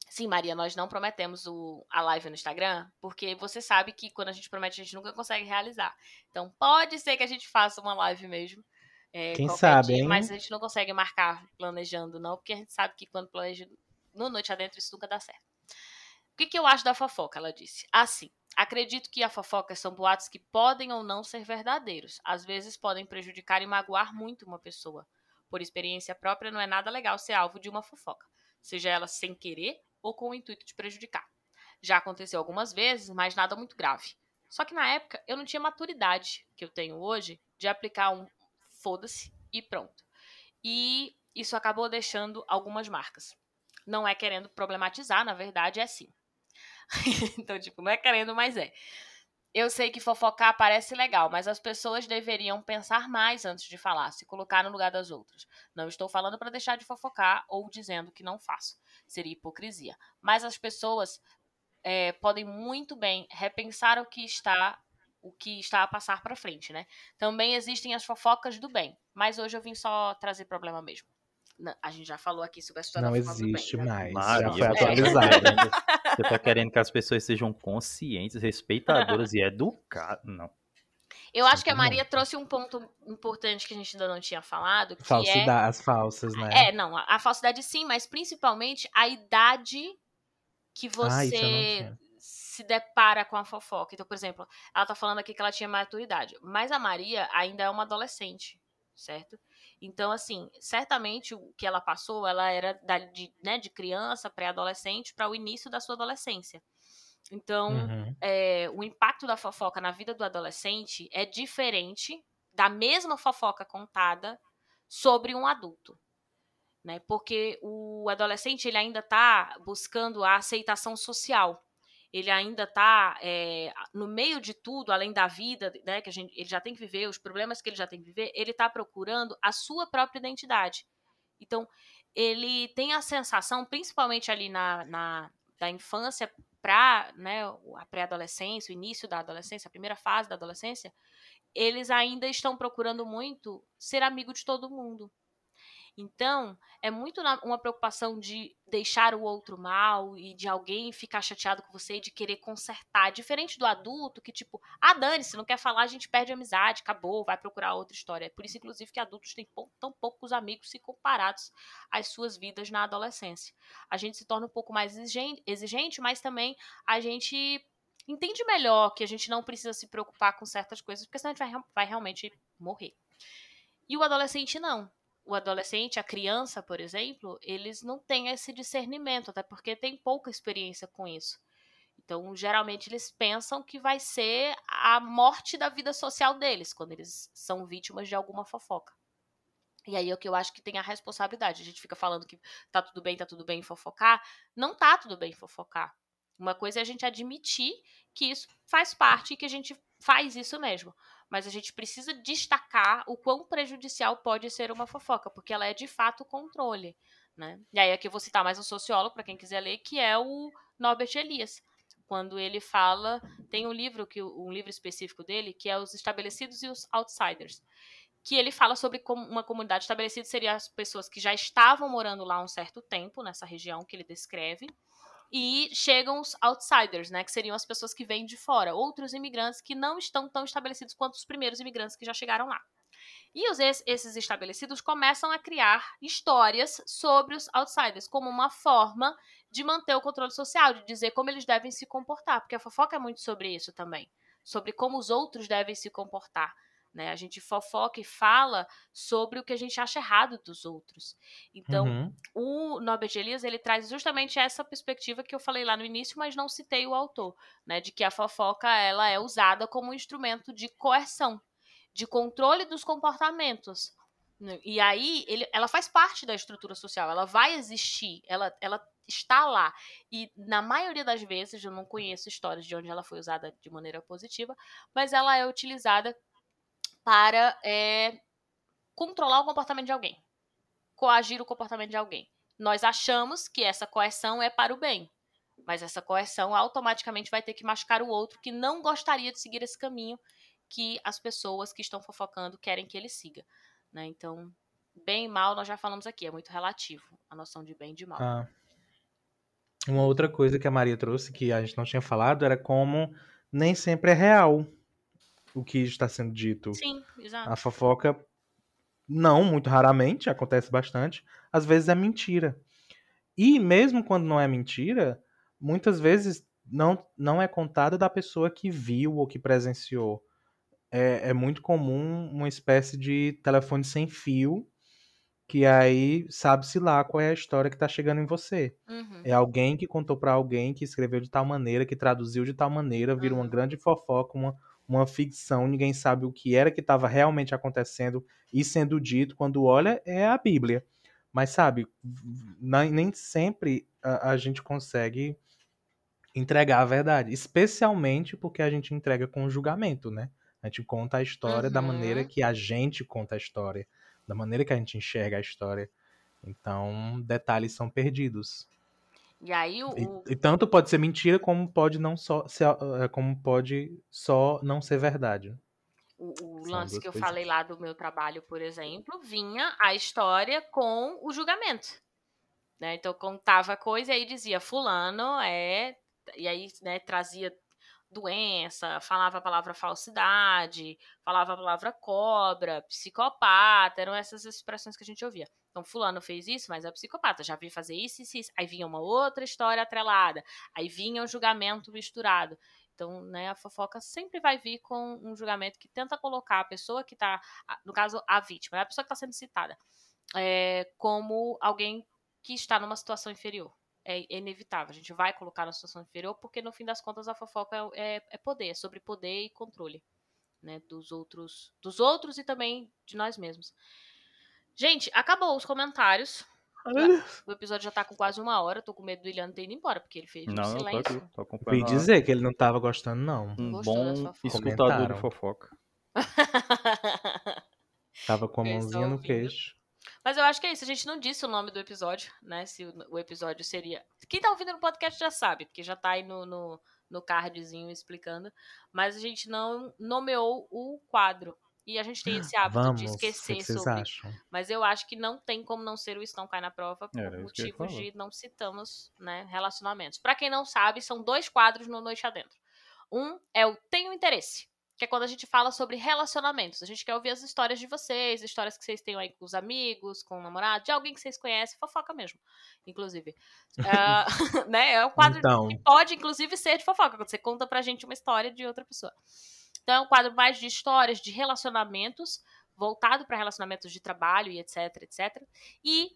Sim, Maria, nós não prometemos o, a live no Instagram, porque você sabe que quando a gente promete, a gente nunca consegue realizar. Então, pode ser que a gente faça uma live mesmo. É, Quem sabe, dia, hein? Mas a gente não consegue marcar planejando, não, porque a gente sabe que quando planeja no Noite Adentro, isso nunca dá certo. O que, que eu acho da fofoca? Ela disse. Assim, acredito que a fofoca são boatos que podem ou não ser verdadeiros. Às vezes podem prejudicar e magoar muito uma pessoa. Por experiência própria, não é nada legal ser alvo de uma fofoca, seja ela sem querer ou com o intuito de prejudicar. Já aconteceu algumas vezes, mas nada muito grave. Só que na época eu não tinha maturidade que eu tenho hoje de aplicar um foda-se e pronto. E isso acabou deixando algumas marcas. Não é querendo problematizar, na verdade é assim. então, tipo, não é querendo, mas é. Eu sei que fofocar parece legal, mas as pessoas deveriam pensar mais antes de falar, se colocar no lugar das outras. Não estou falando para deixar de fofocar ou dizendo que não faço. Seria hipocrisia. Mas as pessoas é, podem muito bem repensar o que está o que está a passar para frente, né? Também existem as fofocas do bem, mas hoje eu vim só trazer problema mesmo. Não, a gente já falou aqui sobre a história Não bem. existe né? mais. Maria, Já foi atualizado. querendo- Você tá querendo que as pessoas sejam conscientes, respeitadoras e educadas. Não. Eu acho que a Maria trouxe um ponto importante que a gente ainda não tinha falado, que é Falsidade, as falsas, né? É, não, a, a falsidade sim, mas principalmente a idade que Ah, isso eu não você tinha. Se depara com a fofoca. Então, por exemplo, ela tá falando aqui que ela tinha maturidade, mas a Maria ainda é uma adolescente, certo? Então, assim, certamente o que ela passou, ela era da- de, né, de criança, pré-adolescente, para o início da sua adolescência. Então, Uhum. é, o impacto da fofoca na vida do adolescente é diferente da mesma fofoca contada sobre um adulto. Né? Porque o adolescente ele ainda está buscando a aceitação social. Ele ainda está no meio de tudo, além da vida, né, que gente, ele já tem que viver, os problemas que ele já tem que viver, ele está procurando a sua própria identidade. Então, ele tem a sensação, principalmente ali na, na da infância para né, a pré-adolescência, o início da adolescência, a primeira fase da adolescência, eles ainda estão procurando muito ser amigo de todo mundo. Então, é muito uma preocupação de deixar o outro mal e de alguém ficar chateado com você e de querer consertar. Diferente do adulto, que tipo, ah, dane-se, não quer falar, a gente perde a amizade, acabou, vai procurar outra história. É por isso, inclusive, que adultos têm tão poucos amigos se comparados às suas vidas na adolescência. A gente se torna um pouco mais exigen- exigente, mas também a gente entende melhor que a gente não precisa se preocupar com certas coisas, porque senão a gente vai, vai realmente morrer. E o adolescente não. O adolescente, a criança, por exemplo, eles não têm esse discernimento, até porque tem pouca experiência com isso. Então, geralmente, eles pensam que vai ser a morte da vida social deles, quando eles são vítimas de alguma fofoca. E aí é o que eu acho que tem a responsabilidade. A gente fica falando que tá tudo bem, tá tudo bem fofocar. Não tá tudo bem fofocar. Uma coisa é a gente admitir que isso faz parte e que a gente faz isso mesmo. Mas a gente precisa destacar o quão prejudicial pode ser uma fofoca, porque ela é de fato controle. Né? E aí aqui eu vou citar mais um sociólogo, para quem quiser ler, que é o Norbert Elias. Quando ele fala, tem um livro que um livro específico dele, que é Os Estabelecidos e os Outsiders que ele fala sobre como uma comunidade estabelecida seria as pessoas que já estavam morando lá um certo tempo, nessa região que ele descreve, e chegam os outsiders, né, que seriam as pessoas que vêm de fora, outros imigrantes que não estão tão estabelecidos quanto os primeiros imigrantes que já chegaram lá. E os, esses estabelecidos começam a criar histórias sobre os outsiders, como uma forma de manter o controle social, de dizer como eles devem se comportar, porque a fofoca é muito sobre isso também, sobre como os outros devem se comportar. Né? A gente fofoca e fala sobre o que a gente acha errado dos outros. Então, Uhum. o Norbert Elias ele traz justamente essa perspectiva que eu falei lá no início, mas não citei o autor, né? De que a fofoca ela é usada como um instrumento de coerção, de controle dos comportamentos. né? E aí ele, ela faz parte da estrutura social, ela vai existir, ela, ela está lá. E na maioria das vezes, eu não conheço histórias de onde ela foi usada de maneira positiva, mas ela é utilizada para é, controlar o comportamento de alguém, coagir o comportamento de alguém. Nós achamos que essa coerção é para o bem, Mas essa coerção automaticamente vai ter que machucar o outro que não gostaria de seguir esse caminho que as pessoas que estão fofocando querem que ele siga. Né? Então, bem e mal, nós já falamos aqui, é muito relativo a noção de bem e de mal. Ah. Uma outra coisa que a Maria trouxe que a gente não tinha falado era como nem sempre é real o que está sendo dito. Sim, exato. A fofoca, não, muito raramente, acontece bastante. Às vezes é mentira. E mesmo quando não é mentira, muitas vezes não, não é contada da pessoa que viu ou que presenciou. É, é muito comum uma espécie de telefone sem fio que aí sabe-se lá qual é a história que tá chegando em você. Uhum. É alguém que contou para alguém, que escreveu de tal maneira, que traduziu de tal maneira, vira uma Uhum. grande fofoca, uma, uma ficção, ninguém sabe o que era que estava realmente acontecendo e sendo dito, quando olha, é a Bíblia. Mas sabe, nem, sempre a, a gente consegue entregar a verdade, especialmente porque a gente entrega com julgamento, né? A gente conta a história da Uhum. maneira que a gente conta a história, da maneira que a gente enxerga a história. Então, detalhes são perdidos. E aí o, E, o- e tanto pode ser mentira como pode não só ser, eh, como pode só não ser verdade. o- o São lance que eu coisas. falei lá do meu trabalho, por exemplo, vinha a história com o julgamento. Né? Então contava coisa e aí dizia fulano é. E aí né, trazia doença, falava a palavra falsidade, falava a palavra cobra, psicopata, eram essas expressões que a gente ouvia. Então, fulano fez isso, mas é psicopata, já vi fazer isso, isso, isso. Aí vinha uma outra história atrelada, aí vinha um julgamento misturado. Então, né, a fofoca sempre vai vir com um julgamento que tenta colocar a pessoa que tá, a- no caso, a vítima, né, a pessoa que está sendo citada, é, como alguém que está numa situação inferior. É é inevitável, a gente vai colocar na situação inferior, porque no fim das contas a fofoca é, é poder, é sobre poder e controle, né, dos outros, dos outros e também de nós mesmos. Gente, acabou os comentários. O episódio já tá com quase uma hora. Tô com medo do Iliano ter ido embora, porque ele fez um Não, tô aqui, silêncio. tô acompanhando. a- dizer que ele não tava gostando, não. Um Gostou da bom sua fofoca. escutador de fofoca. Tava com a mãozinha no queixo. Mas eu acho que é isso. A gente não disse o nome do episódio, né? Se o, o episódio seria. Quem tá ouvindo no podcast já sabe, porque já tá aí no, no, no cardzinho explicando. Mas a gente não nomeou o quadro. E a gente tem esse hábito Vamos, de esquecer sobre. acham? Mas eu acho que não tem como não ser o Isso Não Cai na Prova por Era motivos de não citamos né, relacionamentos. Pra quem não sabe, são dois quadros no Noite Adentro. Um é o Tenho Interesse, que é quando a gente fala sobre relacionamentos. A gente quer ouvir as histórias de vocês, histórias que vocês tenham aí com os amigos, com o namorado, de alguém que vocês conhecem, fofoca mesmo, inclusive. Ah, né, é um quadro Então. que pode, inclusive, ser de fofoca, quando você conta pra gente uma história de outra pessoa. Então é um quadro mais de histórias, de relacionamentos, voltado para relacionamentos de trabalho e etc, etc. E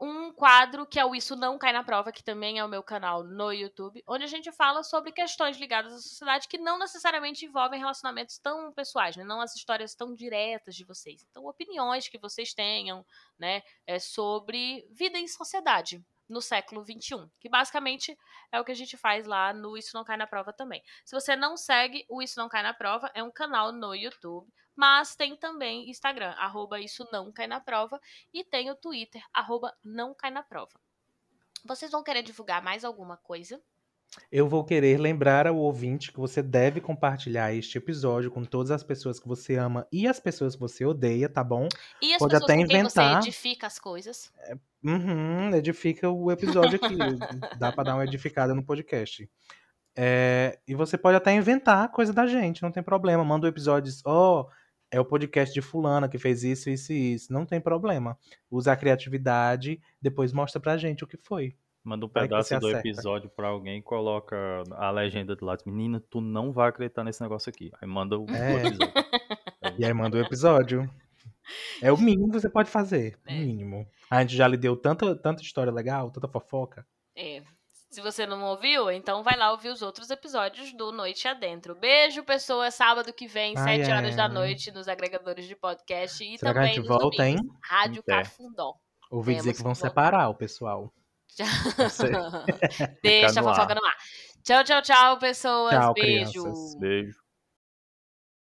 um quadro que é o Isso Não Cai na Prova, que também é o meu canal no YouTube, onde a gente fala sobre questões ligadas à sociedade que não necessariamente envolvem relacionamentos tão pessoais, né? não as histórias tão diretas de vocês. Então, opiniões que vocês tenham né, é, sobre vida em sociedade no século XXI, que basicamente é o que a gente faz lá no Isso Não Cai na Prova também. Se você não segue o Isso Não Cai na Prova, é um canal no YouTube, mas tem também Instagram, arroba Isso Não Cai na Prova, e tem o Twitter, arroba Não Cai na Prova. Vocês vão querer divulgar mais alguma coisa? Eu vou querer lembrar ao ouvinte que você deve compartilhar este episódio com todas as pessoas que você ama e as pessoas que você odeia, tá bom? E as Pode pessoas até quem você inventar. edifica as coisas? Uhum, edifica o episódio aqui. Dá pra dar uma edificada no podcast. É, e você pode até inventar coisa da gente, não tem problema. Manda o episódio, diz, ó, é o podcast de fulana que fez isso, isso e isso. Não tem problema. Usa a criatividade, depois mostra pra gente o que foi. Manda um pedaço do acerta. episódio pra alguém e coloca a legenda do lado. Menina, tu não vai acreditar nesse negócio aqui. Aí manda o É. episódio. E aí manda o episódio. É o mínimo que você pode fazer. O É. mínimo. A gente já lhe deu tanta, tanta história legal, tanta fofoca. É. Se você não ouviu, então vai lá ouvir os outros episódios do Noite Adentro. Beijo, pessoas. Sábado que vem, Ai, 7 horas da ai. noite, nos agregadores de podcast e Será que a também gente nos volta, domingos. hein? Rádio É. Cafundó. Ouvi Temos dizer que vão separar o pessoal. Sei. Deixa a fofoca no ar. Tchau, tchau, tchau, pessoas. Tchau, Beijo. crianças. Beijo.